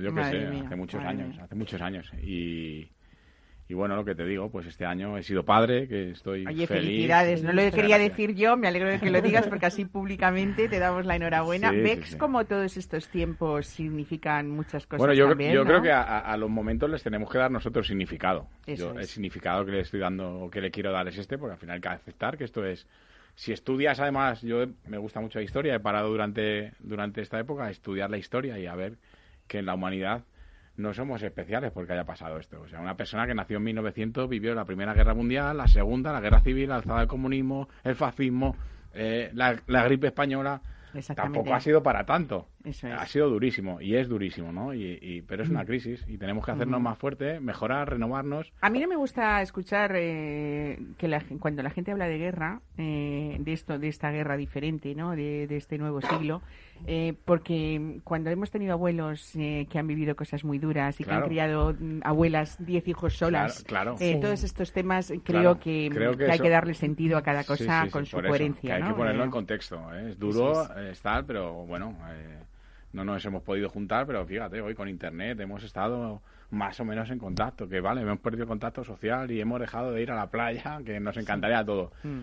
S5: yo qué sé, hace muchos años, hace muchos años y y bueno, lo que te digo, pues este año he sido padre, que estoy
S1: Oye,
S5: feliz.
S1: felicidades. No lo quería decir yo, me alegro de que lo digas porque así públicamente te damos la enhorabuena. ¿Ves cómo todos estos tiempos significan muchas cosas
S5: Bueno, yo,
S1: también,
S5: yo creo que a, los momentos les tenemos que dar nosotros significado. yo, El significado que le estoy dando, o que le quiero dar es este, porque al final hay que aceptar que esto es... Si estudias, además, yo me gusta mucho la historia, he parado durante, durante esta época a estudiar la historia y a ver que en la humanidad no somos especiales porque haya pasado esto. O sea, una persona que nació en 1900 vivió la Primera Guerra Mundial, la Segunda, la Guerra Civil, la alzada del comunismo, el fascismo, eh, la, la gripe española. Tampoco ha sido para tanto. Ha sido durísimo y es durísimo, ¿no? Y, pero es una mm. crisis y tenemos que hacernos más fuertes, mejorar, renovarnos.
S1: A mí no me gusta escuchar eh, que cuando la gente habla de guerra, eh, de esto, de esta guerra diferente, ¿no? De, este nuevo siglo, eh, porque cuando hemos tenido abuelos que han vivido cosas muy duras y que han criado mm, abuelas, diez hijos solas,
S5: claro,
S1: todos estos temas creo, que, hay que darle sentido a cada cosa con su coherencia.
S5: hay que ponerlo en contexto. Es duro, es tal, pero bueno no nos hemos podido juntar, pero fíjate, hoy con Internet hemos estado más o menos en contacto, que vale, hemos perdido contacto social y hemos dejado de ir a la playa, que nos encantaría todo. Mm.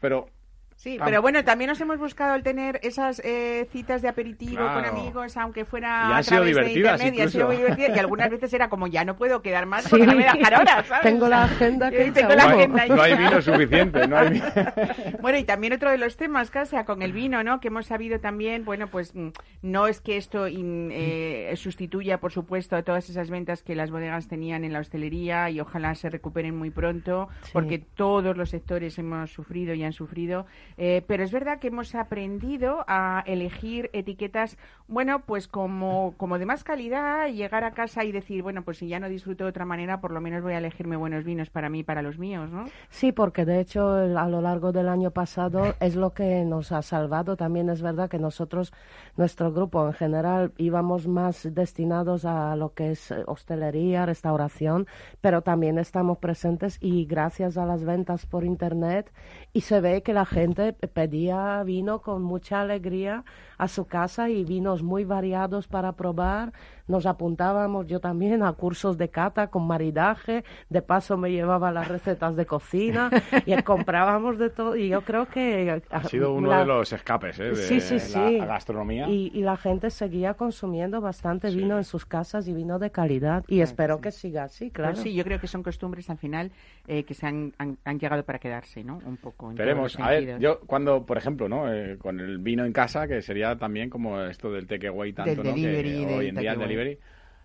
S5: Pero
S1: Sí, pero bueno, también nos hemos buscado el tener esas eh, citas de aperitivo con amigos, aunque fuera
S5: y
S1: a
S5: sido
S1: divertidas
S5: de internet,
S1: sido muy divertidas, y algunas veces era como ya no puedo quedar más porque no me dejan horas, ¿sabes?
S4: Tengo la agenda que
S1: tengo la agenda
S5: no, hay vino suficiente, no hay
S1: Bueno, y también otro de los temas, Casa, con el vino, ¿no? Que hemos sabido también, bueno, pues mm, no es que esto eh, sustituya, por supuesto, a todas esas ventas que las bodegas tenían en la hostelería y ojalá se recuperen muy pronto, porque todos los sectores hemos sufrido y han sufrido, eh, pero es verdad que hemos aprendido a elegir etiquetas, bueno, pues como, como de más calidad llegar a casa y decir, bueno, pues si ya no disfruto de otra manera, por lo menos voy a elegirme buenos vinos para mí y para los míos, ¿no?
S4: Sí, porque de hecho a lo largo del año pasado es lo que nos ha salvado. También es verdad que nosotros, nuestro grupo en general, íbamos más destinados a lo que es hostelería, restauración, pero también estamos presentes y gracias a las ventas por Internet y se ve que la gente pedía vino con mucha alegría a su casa y vinos muy variados para probar. Nos apuntábamos yo también a cursos de cata con maridaje, de paso me llevaba las recetas de cocina y comprábamos de todo y yo creo que...
S5: Ha sido uno de los escapes ¿eh? de la gastronomía.
S4: Y, la gente seguía consumiendo bastante vino en sus casas y vino de calidad y espero que siga así, claro.
S1: Pues sí, yo creo que son costumbres al final eh, que se han, han, llegado para quedarse, ¿no? Un poco.
S5: Esperemos. A ver, yo cuando, por ejemplo, ¿no? Eh, con el vino en casa, que sería también como esto del takeaway tanto, ¿no? que hoy en día el delivery.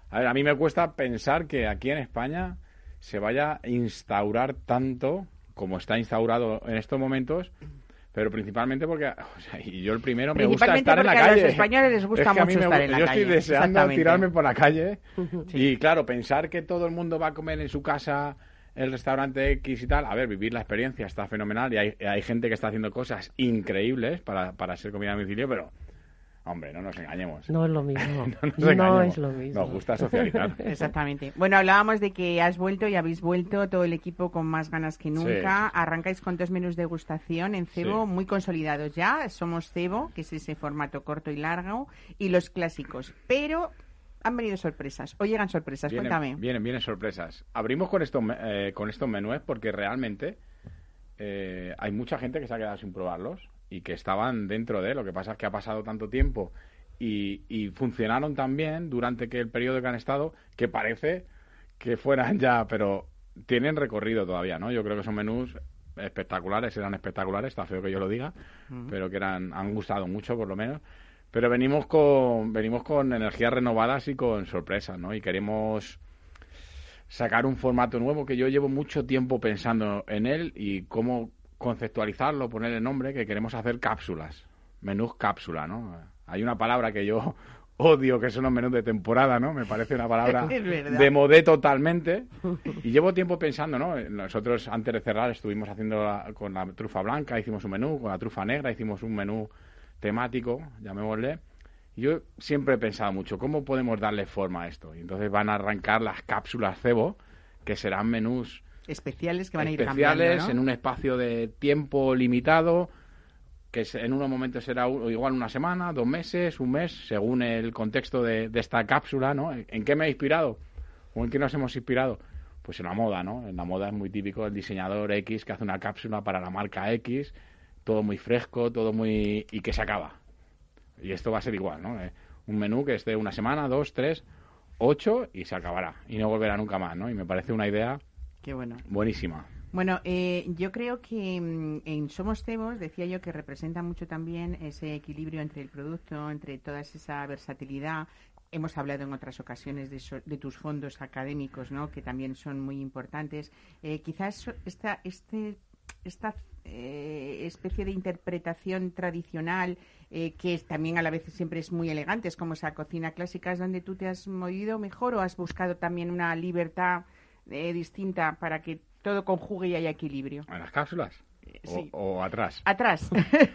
S5: A ver, a mí me cuesta pensar que aquí en España se vaya a instaurar tanto como está instaurado en estos momentos pero principmente porque o sea, y yo el primero me gusta estar en la calle. A
S1: los españoles les gusta mucho estar en la
S5: yo
S1: calle.
S5: Yo estoy deseando tirarme por la calle y claro, pensar que todo el mundo va a comer en su casa el restaurante X y tal, a ver, vivir la experiencia está fenomenal y hay, hay gente que está haciendo cosas increíbles para, para ser comida a domicilio, pero Hombre, no nos engañemos.
S4: No es lo mismo. no, es lo mismo.
S5: Nos gusta socializar.
S1: Exactamente. Bueno, hablábamos de que has vuelto y habéis vuelto todo el equipo con más ganas que nunca. Arrancáis con dos menús de degustación en cebo muy consolidados ya. Somos cebo, que es ese formato corto y largo, y los clásicos. Pero han venido sorpresas. O llegan sorpresas, cuéntame.
S5: Vienen, vienen sorpresas. Abrimos con estos, eh, con estos menús porque realmente eh, hay mucha gente que se ha quedado sin probarlos y que estaban dentro de. Lo que pasa es que ha pasado tanto tiempo y, y funcionaron tan bien durante que el periodo que han estado que parece que fueran ya, pero tienen recorrido todavía, ¿no? Yo creo que son menús espectaculares, eran espectaculares, está feo que yo lo diga, pero que eran, han gustado mucho por lo menos. Pero venimos con, venimos con energías renovadas y con sorpresas, ¿no? Y queremos sacar un formato nuevo que yo llevo mucho tiempo pensando en él y cómo conceptualizarlo, ponerle nombre, que queremos hacer cápsulas, menús cápsula, ¿no? Hay una palabra que yo odio, que son los menús de temporada, ¿no? Me parece una palabra de modé totalmente. Y llevo tiempo pensando, ¿no? Nosotros antes de cerrar estuvimos haciendo con la trufa blanca, hicimos un menú, con la trufa negra hicimos un menú temático, llamémosle. Y yo siempre he pensado mucho, ¿cómo podemos darle forma a esto? Y entonces van a arrancar las cápsulas cebo, que serán menús
S1: especiales que van a ir
S5: especiales en un espacio de tiempo limitado que en unos momentos será igual una semana, dos meses, un mes, según el contexto de, esta cápsula, ¿no? ¿En qué me he inspirado? ¿O en qué nos hemos inspirado? Pues en la moda, ¿no? En la moda es muy típico el diseñador X que hace una cápsula para la marca X, todo muy fresco, todo muy... y que se acaba. Y esto va a ser igual, ¿no? Eh, un menú que esté una semana, dos, tres, ocho y se acabará. Y no volverá nunca más, ¿no? Y me parece una idea
S1: Qué bueno.
S5: Buenísima.
S1: Bueno, eh, yo creo que mm, en Somos Cebos decía yo que representa mucho también ese equilibrio entre el producto, entre toda esa versatilidad. Hemos hablado en otras ocasiones de, tus fondos académicos, ¿no? que también son muy importantes. Eh, quizás esta, este, esta eh, especie de interpretación tradicional que también a la vez siempre es muy elegante, es como esa cocina clásica, es donde tú te has movido mejor o has buscado también una libertad eh, distinta para que todo conjugue y haya equilibrio.
S5: ¿En las cápsulas? Eh, ¿O, atrás?
S1: Atrás.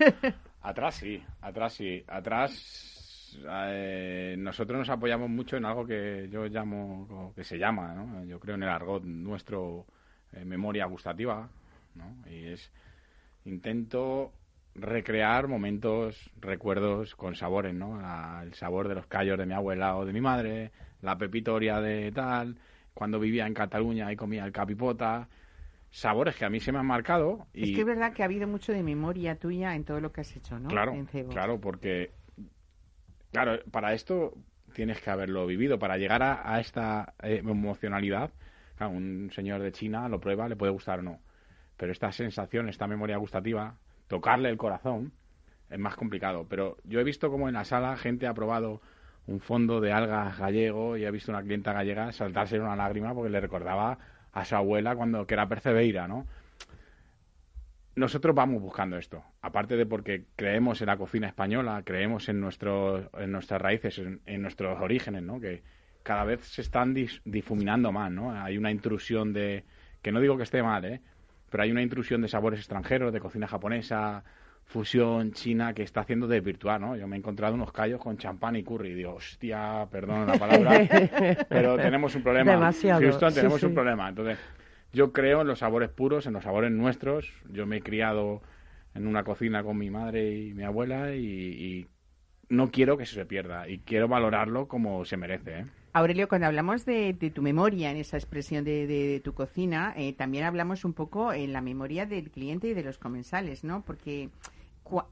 S5: atrás sí, atrás sí. Atrás eh, nosotros nos apoyamos mucho en algo que yo llamo, que se llama, ¿no? yo creo en el argot nuestro, memoria gustativa, ¿no? Y es, intento recrear momentos, recuerdos con sabores, ¿no? el sabor de los callos de mi abuela o de mi madre, la pepitoria de tal, cuando vivía en Cataluña y comía el capipota, sabores que a mí se me han marcado. Y...
S1: Es que es verdad que ha habido mucho de memoria tuya en todo lo que has hecho, ¿no?
S5: Claro, claro, porque, claro, para esto tienes que haberlo vivido, para llegar a, esta eh, emocionalidad, un señor de China lo prueba, le puede gustar o no, pero esta sensación, esta memoria gustativa, tocarle el corazón, es más complicado. Pero yo he visto como en la sala gente ha probado un fondo de algas gallego y he visto una clienta gallega saltarse una lágrima porque le recordaba a su abuela cuando que era Percebeira, ¿no? Nosotros vamos buscando esto, aparte de porque creemos en la cocina española, creemos en, nuestros en nuestras raíces, en, nuestros orígenes, ¿no? Que cada vez se están difuminando más, ¿no? Hay una intrusión de, que no digo que esté mal, ¿eh? Pero hay una intrusión de sabores extranjeros, de cocina japonesa, fusión china que está haciendo desvirtuar, ¿no? Yo me he encontrado unos callos con champán y curry y digo, hostia, perdón la palabra, pero tenemos un problema.
S4: Demasiado.
S5: Houston, tenemos un problema. Entonces, yo creo en los sabores puros, en los sabores nuestros. Yo me he criado en una cocina con mi madre y mi abuela y, no quiero que se pierda y quiero valorarlo como se merece. ¿eh?
S1: Aurelio, cuando hablamos de, tu memoria en esa expresión de, tu cocina, eh, también hablamos un poco en la memoria del cliente y de los comensales, ¿no? Porque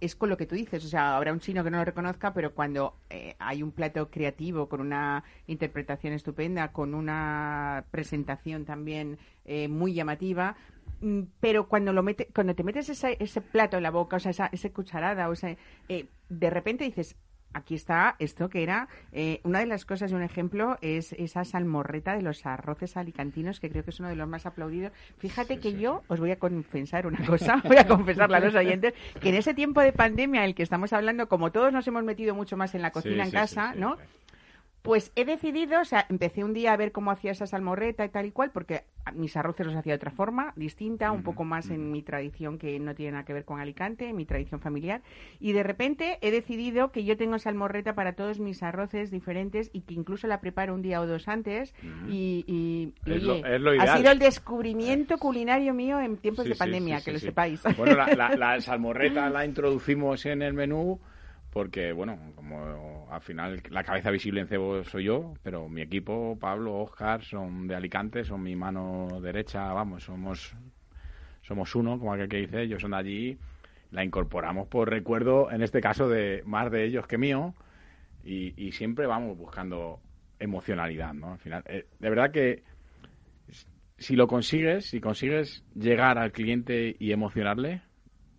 S1: es con lo que tú dices, o sea, habrá un chino que no lo reconozca, pero cuando eh, hay un plato creativo con una interpretación estupenda, con una presentación también eh, muy llamativa, mm, pero cuando lo mete, cuando te metes ese, ese plato en la boca, o sea, esa, cucharada, o sea, de repente dices, aquí está esto que era eh, una de las cosas y un ejemplo es esa salmorreta de los arroces alicantinos que creo que es uno de los más aplaudidos. Fíjate que yo os voy a confesar una cosa voy a confesarla a los oyentes que en ese tiempo de pandemia en el que estamos hablando como todos nos hemos metido mucho más en la cocina en casa no pues he decidido, o sea, empecé un día a ver cómo hacía esa salmorreta y tal y cual, porque mis arroces los hacía de otra forma, distinta, un poco más en mi tradición que no tiene nada que ver con Alicante, mi tradición familiar. Y de repente he decidido que yo tengo salmorreta para todos mis arroces diferentes y que incluso la preparo un día o dos antes. Y, ha sido el descubrimiento culinario mío en tiempos de pandemia, que lo sepáis.
S5: Bueno, la, la salmorreta la introducimos en el menú porque, bueno, como al final la cabeza visible en Cebo soy yo, pero mi equipo, Pablo, Oscar, son de Alicante, son mi mano derecha, vamos, somos somos uno, como aquel que dice, ellos son de allí, la incorporamos por recuerdo, en este caso, de más de ellos que mío, y, siempre vamos buscando emocionalidad, ¿no? Al final, eh, de verdad que si lo consigues, si consigues llegar al cliente y emocionarle,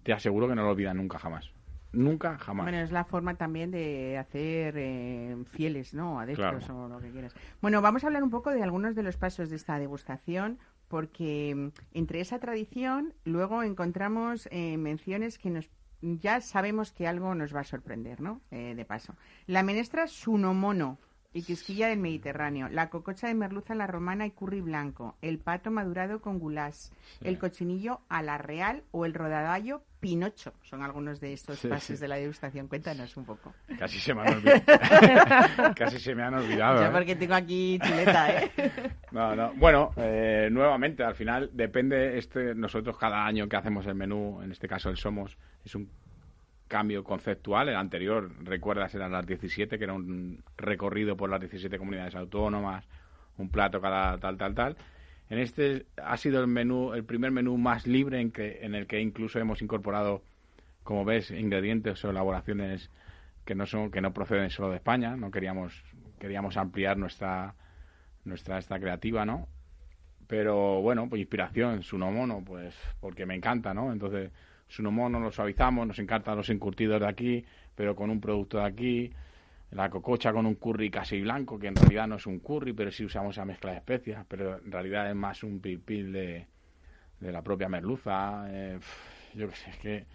S5: te aseguro que no lo olvidas nunca jamás. Nunca, jamás.
S1: Bueno, es la forma también de hacer eh, fieles, ¿no? Adeptos o lo que quieras. Bueno, vamos a hablar un poco de algunos de los pasos de esta degustación, porque mm, entre esa tradición luego encontramos eh, menciones que nos ya sabemos que algo nos va a sorprender, ¿no? Eh, de paso. La menestra sunomono, y quisquilla del Mediterráneo, la cococha de merluza a la romana y curry blanco, el pato madurado con gulás, el cochinillo a la real o el rodadallo pinocho. Son algunos de estos pases de la degustación. Cuéntanos un poco.
S5: Casi se me han olvidado. Casi se me han olvidado.
S1: Ya ¿eh? porque tengo aquí chuleta, ¿eh?
S5: no, no. Bueno, eh, nuevamente, al final depende, este nosotros cada año que hacemos el menú, en este caso el Somos, es un cambio conceptual. El anterior, recuerdas, eran las 17, que era un recorrido por las 17 comunidades autónomas, un plato cada tal, tal, tal. En este ha sido el menú, el primer menú más libre en, que, en el que incluso hemos incorporado, como ves, ingredientes o elaboraciones que no son, que no proceden solo de España. No queríamos, queríamos ampliar nuestra, nuestra esta creativa, ¿no? Pero bueno, pues inspiración, Sunomono, pues porque me encanta, ¿no? Entonces Sunomono lo suavizamos, nos encantan los encurtidos de aquí, pero con un producto de aquí. La cococha con un curry casi blanco, que en realidad no es un curry, pero sí usamos esa mezcla de especias, pero en realidad es más un pil de, de la propia merluza. Eh, yo qué sé, es que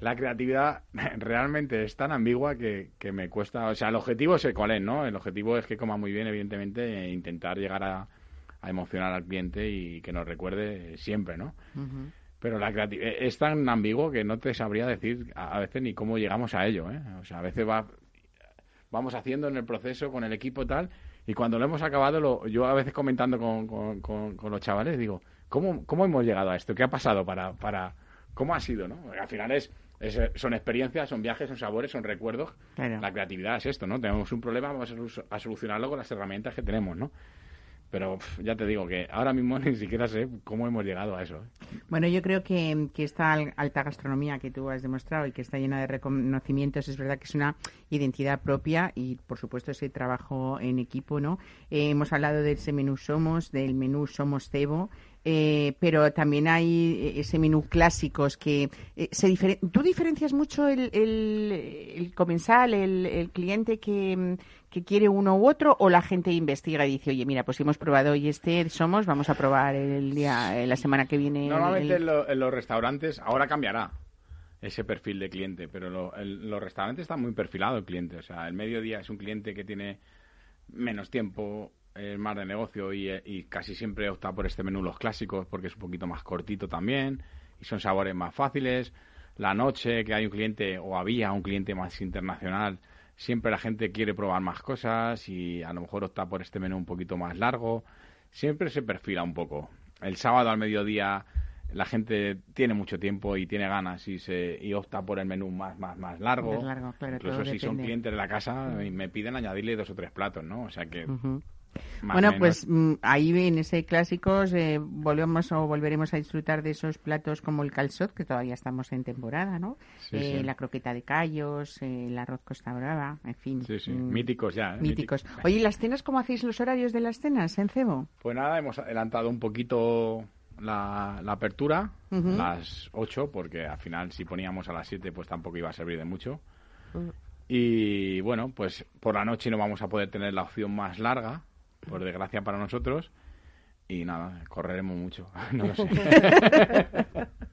S5: la creatividad realmente es tan ambigua que, que, me cuesta. O sea, el objetivo es el cuál es, ¿no? El objetivo es que coma muy bien, evidentemente, e intentar llegar a, a emocionar al cliente y que nos recuerde siempre, ¿no? Pero la creatividad es tan ambiguo que no te sabría decir a, veces ni cómo llegamos a ello, ¿eh? O sea, a veces va, vamos haciendo en el proceso con el equipo tal, y cuando lo hemos acabado, lo, yo a veces comentando con, con, los chavales, digo, ¿cómo, ¿cómo hemos llegado a esto? ¿Qué ha pasado para, para cómo ha sido, no? al final es, son experiencias, son viajes, son sabores, son recuerdos. La creatividad es esto, ¿no? Tenemos un problema, vamos a solucionarlo con las herramientas que tenemos, ¿no? Pero ya te digo que ahora mismo ni siquiera sé cómo hemos llegado a eso. ¿eh?
S1: Bueno, yo creo que, que, esta alta gastronomía que tú has demostrado y que está llena de reconocimientos, es verdad que es una identidad propia y, por supuesto, ese trabajo en equipo, ¿no? Eh, hemos hablado de ese menú Somos, del menú Somos Cebo, eh, pero también hay ese menú clásicos que se tú diferencias mucho el, el, comensal, el, el cliente que, que quiere uno u otro o la gente investiga y dice, oye, mira, pues hemos probado hoy este Somos, vamos a probar el día, eh, la semana que viene.
S5: Normalmente en, los restaurantes, ahora cambiará ese perfil de cliente, pero en los restaurantes está muy perfilado el cliente. O sea, el mediodía es un cliente que tiene menos tiempo, es más de negocio y, y casi siempre opta por este menú los clásicos porque es un poquito más cortito también y son sabores más fáciles. La noche que hay un cliente o había un cliente más internacional, siempre la gente quiere probar más cosas y a lo mejor opta por este menú un poquito más largo. Siempre se perfila un poco. El sábado al mediodía la gente tiene mucho tiempo y tiene ganas y se y opta por el menú más más más largo. Incluso si son clientes de la casa me piden añadirle dos o tres platos, ¿no? O sea que
S1: bueno, pues mm, ahí en ese clásicos eh, volvemos o volveremos a disfrutar de esos platos como el calzot, que todavía estamos en temporada, ¿no? Eh, la croqueta de callos, eh, el arroz costa brava, en fin.
S5: Sí, sí, mm, míticos ya.
S1: Míticos. Oye, ¿y las cenas cómo hacéis los horarios de las cenas en Cebo?
S5: Pues nada, hemos adelantado un poquito la, apertura, las 8, porque al final si poníamos a las 7 pues tampoco iba a servir de mucho. Y bueno, pues por la noche no vamos a poder tener la opción más larga, por desgracia para nosotros. Y nada, correremos mucho.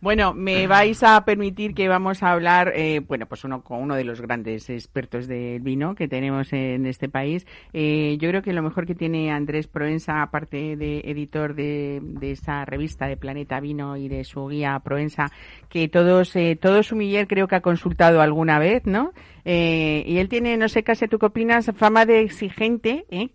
S1: Bueno, me vais a permitir que vamos a hablar, eh, bueno, pues uno con uno de los grandes expertos del vino que tenemos en este país. Eh, yo creo que lo mejor que tiene Andrés Proensa, aparte de editor de, de esa revista de Planeta Vino y de su guía Proensa, que todos, eh, todo su miller creo que ha consultado alguna vez, ¿no? y él tiene, no sé, casi tú qué opinas, fama de exigente, ¿eh?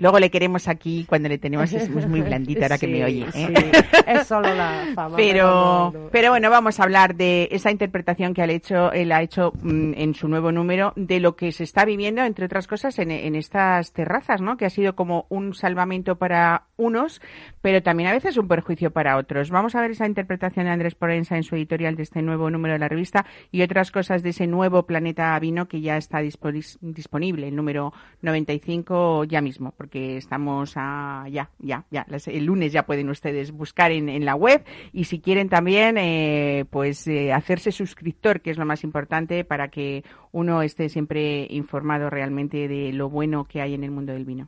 S1: Luego le queremos aquí cuando le tenemos, es muy blandita ahora que me oye. ¿eh?
S4: es solo la fama.
S1: Pero, pero bueno, vamos a hablar de esa interpretación que él, hecho, él ha hecho mm, en su nuevo número de lo que se está viviendo, entre otras cosas, en, en estas terrazas, ¿no? Que ha sido como un salvamento para unos, pero también a veces un perjuicio para otros. Vamos a ver esa interpretación de Andrés Porensa en su editorial de este nuevo número de la revista y otras cosas de ese nuevo Planeta Vino que ya está disponible, el número 95 ya mismo, porque estamos a, ya, ya, ya, el lunes ya pueden ustedes buscar en, la web y si quieren también, eh, pues eh, hacerse suscriptor, que es lo más importante para que uno esté siempre informado realmente de lo bueno que hay en el mundo del vino.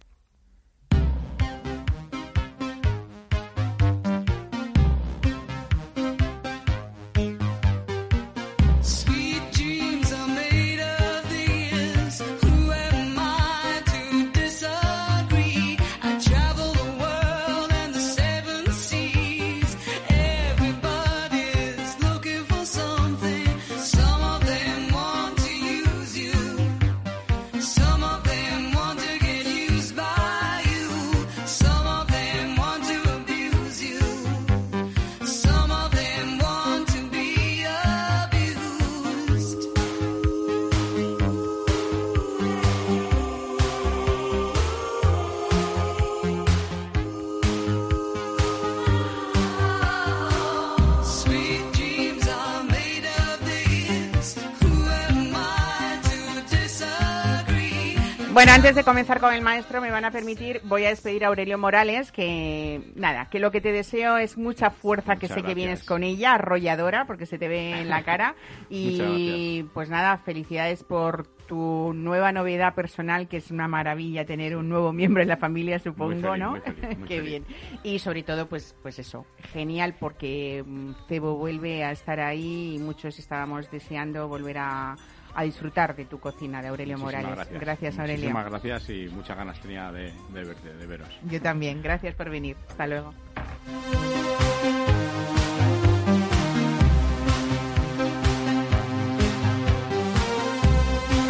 S1: Bueno, antes de comenzar con el maestro, me van a permitir, voy a despedir a Aurelio Morales, que nada, que lo que te deseo es mucha fuerza, que sé que vienes con ella, arrolladora, porque se te ve en la cara. y pues nada, felicidades por tu nueva novedad personal, que es una maravilla tener un nuevo miembro en la familia, supongo, ¿no? Qué bien. Y sobre todo, pues, pues eso, genial, porque mm, Cebo vuelve a estar ahí y muchos estábamos deseando volver a a disfrutar de tu cocina, de Aurelio Morales. Gracias, Aurelio.
S5: Muchísimas gracias y muchas ganas tenía de, verte, de veros.
S1: Yo también. Gracias por venir. Hasta luego.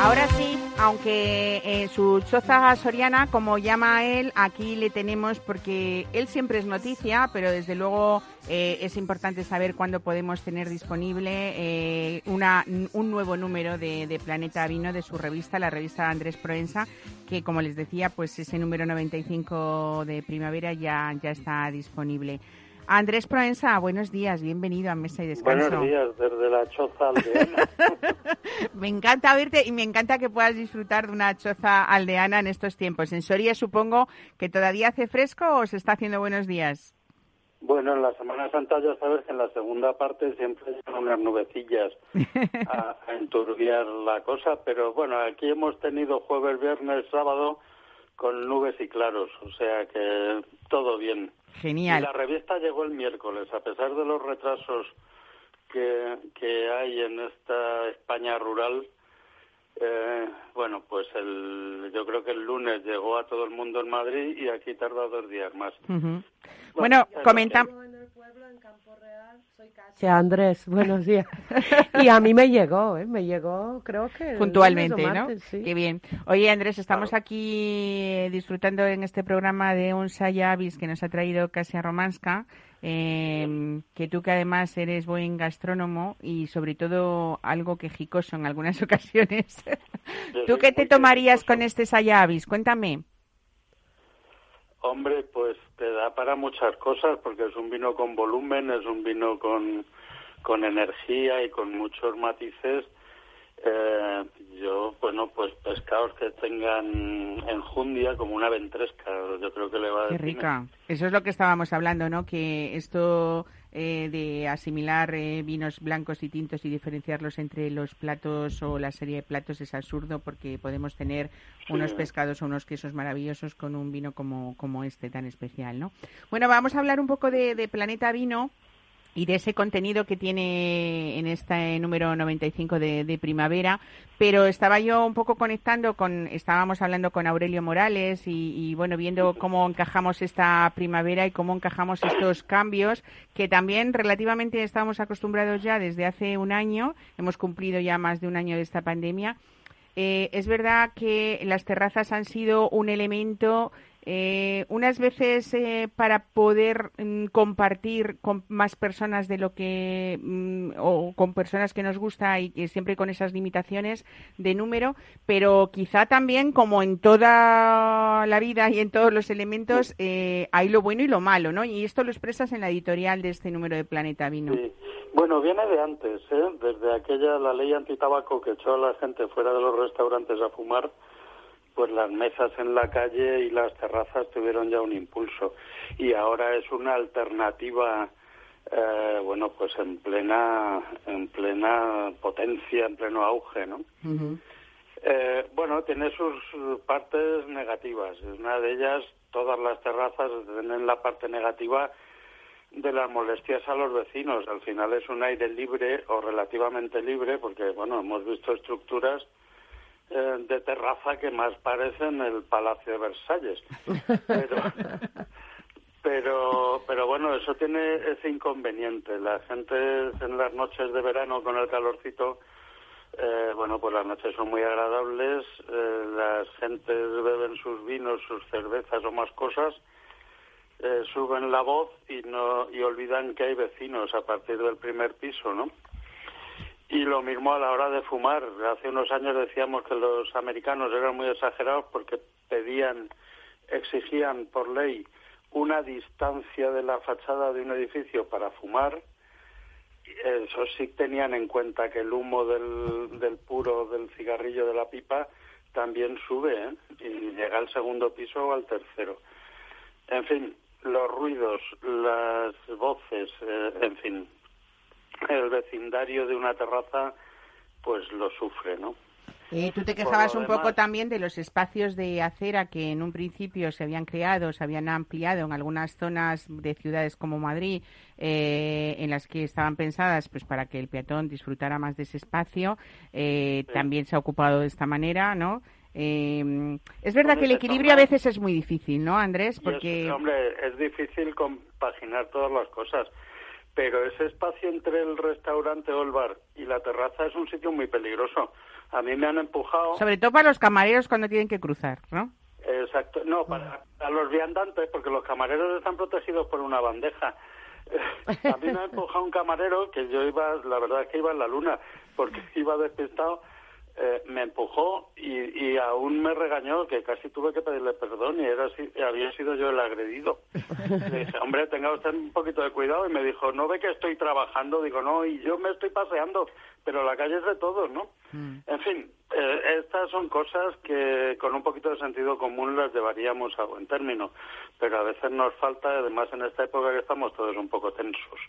S1: Ahora sí, aunque en su choza soriana, como llama él, aquí le tenemos porque él siempre es noticia, pero desde luego eh, es importante saber cuándo podemos tener disponible eh, una, un nuevo número de, de, Planeta Vino de su revista, la revista Andrés Proensa, que como les decía, pues ese número 95 de primavera ya, ya está disponible. Andrés Proensa, buenos días, bienvenido a Mesa y Descanso.
S6: Buenos días, desde la choza aldeana.
S1: me encanta verte y me encanta que puedas disfrutar de una choza aldeana en estos tiempos. En Soria supongo que todavía hace fresco o se está haciendo buenos días.
S6: Bueno, en la Semana Santa ya sabes que en la segunda parte siempre hay unas nubecillas a, a enturbiar la cosa, pero bueno, aquí hemos tenido jueves, viernes, sábado con nubes y claros, o sea que todo bien.
S1: Genial.
S6: Y la revista llegó el miércoles, a pesar de los retrasos que, que hay en esta España rural. Eh, bueno, pues el, yo creo que el lunes llegó a todo el mundo en Madrid y aquí tarda dos días más.
S1: Bueno, comentamos
S4: en Campo Real, soy casi Andrés, buenos días. y a mí me llegó, ¿eh? me llegó, creo que
S1: puntualmente, ¿no? Qué bien. Oye, Andrés, estamos aquí disfrutando en este programa de un Sayavis que nos ha traído casi a Romanska. Eh, que tú que además eres buen gastrónomo y sobre todo algo quejicoso en algunas ocasiones. ¿Tú qué te tomarías con este Sayavis? Cuéntame.
S6: Hombre, pues te da para muchas cosas porque es un vino con volumen, es un vino con, con energía y con muchos matices eh, yo, bueno, pues pescados que tengan enjundia como una ventresca, yo creo que le va a
S1: Qué rica. Eso es lo que estábamos hablando, ¿no? Que esto eh, de asimilar eh, vinos blancos y tintos y diferenciarlos entre los platos o la serie de platos es absurdo porque podemos tener unos pescados o unos quesos maravillosos con un vino como, como este tan especial, ¿no? Bueno, vamos a hablar un poco de, de Planeta Vino y de ese contenido que tiene en este número 95 de, de, primavera, pero estaba yo un poco conectando con, estábamos hablando con Aurelio Morales y, bueno, viendo cómo encajamos esta primavera y cómo encajamos estos cambios que también relativamente estamos acostumbrados ya desde hace un año, hemos cumplido ya más de un año de esta pandemia. Eh, es verdad que las terrazas han sido un elemento eh, unas veces eh, para poder mm, compartir con más personas de lo que mm, o con personas que nos gusta y que siempre con esas limitaciones de número, pero quizá también como en toda la vida y en todos los elementos eh, hay lo bueno y lo malo, ¿no? Y esto lo expresas en la editorial de este número de Planeta Vino.
S6: Sí. Bueno, viene de antes, ¿eh? desde aquella la ley antitabaco que echó a la gente fuera de los restaurantes a fumar pues las mesas en la calle y las terrazas tuvieron ya un impulso. Y ahora es una alternativa eh, bueno pues en plena en plena potencia en pleno auge no eh, bueno tiene sus partes negativas. Una de ellas todas las terrazas tienen la parte negativa de las molestias a los vecinos. Al final es un aire libre o relativamente libre porque bueno hemos visto estructuras eh, de terraza que más parecen el Palacio de Versalles. Pero, pero, bueno, eso tiene ese inconveniente. La gente en las noches de verano con el calorcito, eh, bueno, pues las noches son muy agradables, eh, las gentes beben sus vinos, sus cervezas o más cosas, eh, suben la voz y no y olvidan que hay vecinos a partir del primer piso, ¿no? Y lo mismo a la hora de fumar. Hace unos años decíamos que los americanos eran muy exagerados porque pedían, exigían por ley una distancia de la fachada de un edificio para fumar. Eso sí tenían en cuenta que el humo del, del puro del cigarrillo de la pipa también sube ¿eh? y llega al segundo piso o al tercero. En fin, los ruidos, las voces, eh, en fin, el vecindario de una terraza pues lo sufre, ¿no?
S1: Y tú te quejabas un poco también de los espacios de acera que en un principio se habían creado, se habían ampliado en algunas zonas de ciudades como Madrid, eh, en las que estaban pensadas pues para que el peatón disfrutara más de ese espacio. Eh, También se ha ocupado de esta manera, ¿no? Eh, es verdad que el equilibrio a veces es muy difícil, ¿no, Andrés? Porque...
S6: hombre, es difícil compaginar todas las cosas pero ese espacio entre el restaurante o el bar y la terraza es un sitio muy peligroso. A mí me han empujado.
S1: Sobre todo para los camareros cuando tienen que cruzar, ¿no?
S6: Exacto. No, para los viandantes, porque los camareros están protegidos por una bandeja. A mí me ha empujado un camarero que yo iba, la verdad es que iba en la luna, porque iba despistado eh, me empujó y, y, aún me regañó que casi tuve que pedirle perdón y era había sido yo el agredido. Le dije, hombre, tenga usted un poquito de cuidado y me dijo, no ve que estoy trabajando, digo, no, y yo me estoy paseando, pero la calle es de todos, ¿no? Mm. En fin, eh, estas son cosas que con un poquito de sentido común las llevaríamos a buen término, pero a veces nos falta, además en esta época que estamos todos un poco tensos.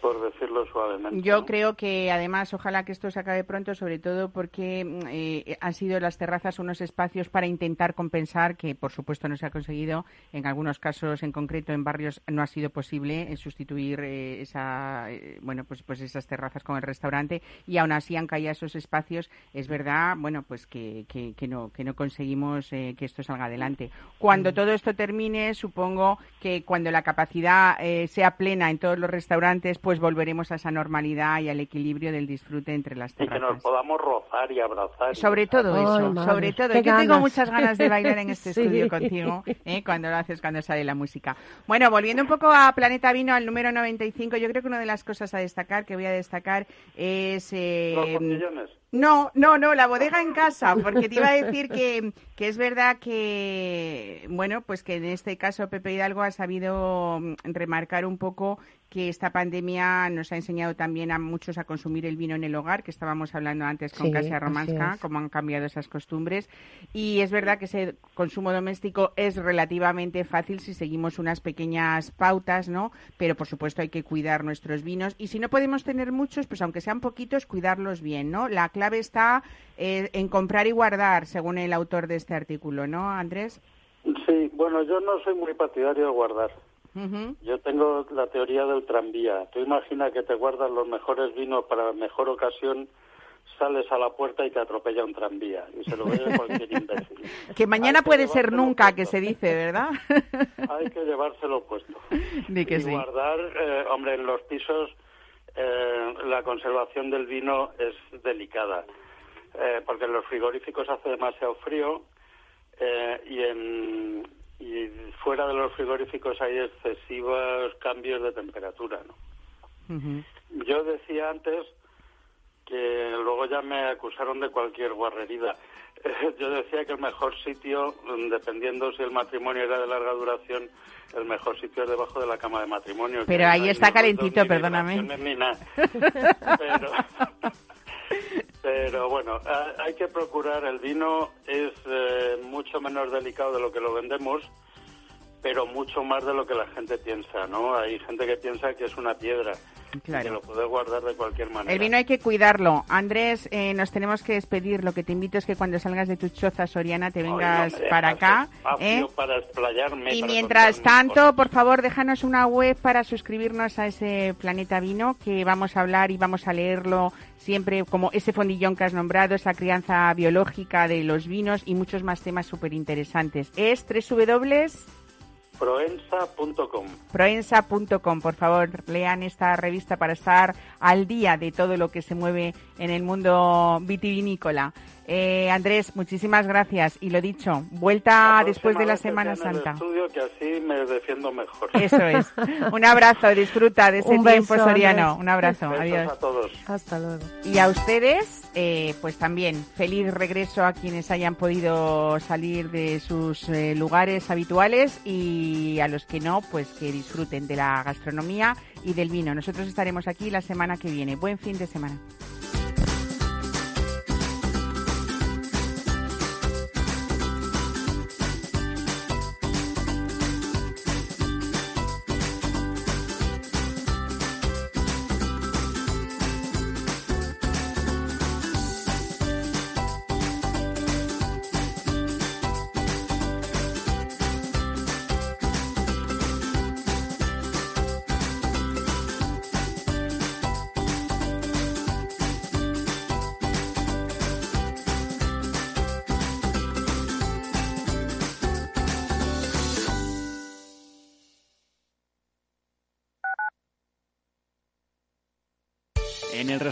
S6: Por decirlo suavemente.
S1: Yo creo que además, ojalá que esto se acabe pronto, sobre todo porque mm, eh, han sido las terrazas unos espacios para intentar compensar, que por supuesto no se ha conseguido, en algunos casos en concreto en barrios no ha sido posible eh, sustituir eh, esa, bueno, pues, pues esas terrazas con el restaurante y aún así han caído esos espacios. Es verdad, bueno, pues que, que, no, que no conseguimos que esto salga adelante. Cuando mm. todo esto termine, supongo que cuando la capacidad sea plena en todos los restaurantes, pues volveremos a esa normalidad y al equilibrio del disfrute entre las terrazas.
S6: Y que nos podamos rozar y abrazar.
S1: Sobre todo eso, sobre todo. Yo tengo muchas ganas de bailar en este estudio contigo, ¿eh? cuando lo haces, cuando sale la música. Bueno, volviendo un poco a Planeta Vino, al número 95, yo creo que una de las cosas a destacar, que voy a destacar, es...
S6: Eh, Los
S1: no, no, no, la bodega en casa, porque te iba a decir que, que es verdad que, bueno, pues que en este caso Pepe Hidalgo ha sabido mm, remarcar un poco que esta pandemia nos ha enseñado también a muchos a consumir el vino en el hogar, que estábamos hablando antes con Casia Romanska, cómo han cambiado esas costumbres. Y es verdad que ese consumo doméstico es relativamente fácil si seguimos unas pequeñas pautas, ¿no? Pero por supuesto hay que cuidar nuestros vinos. Y si no podemos tener muchos, pues aunque sean poquitos, cuidarlos bien, ¿no? La clave está eh, en comprar y guardar, según el autor de este artículo, ¿no, Andrés?
S6: Sí, bueno, yo no soy muy partidario de guardar. Yo tengo la teoría del tranvía. Tú imaginas que te guardas los mejores vinos para la mejor ocasión, sales a la puerta y te atropella un tranvía. Y se lo ve cualquier imbécil.
S1: Que mañana puede ser nunca, que se dice, ¿verdad?
S6: Hay que llevárselo puesto.
S1: que
S6: y guardar, eh, hombre, en los pisos eh, la conservación del vino es delicada. Eh, porque en los frigoríficos hace demasiado frío y en y fuera de los frigoríficos hay excesivos cambios de temperatura, ¿no? Yo decía antes que luego ya me acusaron de cualquier guarrería. Yo decía que el mejor sitio, dependiendo si el matrimonio era de larga duración, el mejor sitio es debajo de la cama de matrimonio.
S1: Pero ahí está calentito, perdóname.
S6: Pero, pero bueno, hay que procurar, el vino es eh, mucho menos delicado de lo que lo vendemos, pero mucho más de lo que la gente piensa, ¿no? Hay gente que piensa que es una piedra Claro. Que lo puedes guardar de cualquier manera.
S1: El vino hay que cuidarlo. Andrés, eh, nos tenemos que despedir. Lo que te invito es que cuando salgas de tu choza soriana te vengas para acá.
S6: ¿eh? Para explayarme.
S1: Y mientras tanto, por favor, déjanos una web para suscribirnos a ese Planeta Vino que vamos a hablar y vamos a leerlo siempre como ese fondillón que has nombrado, esa crianza biológica de los vinos y muchos más temas súper interesantes. Es www
S6: Proensa.com.
S1: Proensa.com, por favor, lean esta revista para estar al día de todo lo que se mueve en el mundo vitivinícola. Eh, Andrés, muchísimas gracias. Y lo dicho, vuelta después de la Semana Santa.
S6: estudio que así me defiendo mejor.
S1: Eso es. Un abrazo, disfruta de ese tiempo soriano. Un abrazo, adiós.
S6: a todos.
S4: Hasta luego.
S1: Y a ustedes, eh, pues también feliz regreso a quienes hayan podido salir de sus eh, lugares habituales y a los que no, pues que disfruten de la gastronomía y del vino. Nosotros estaremos aquí la semana que viene. Buen fin de semana.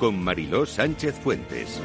S2: con Mariló Sánchez Fuentes.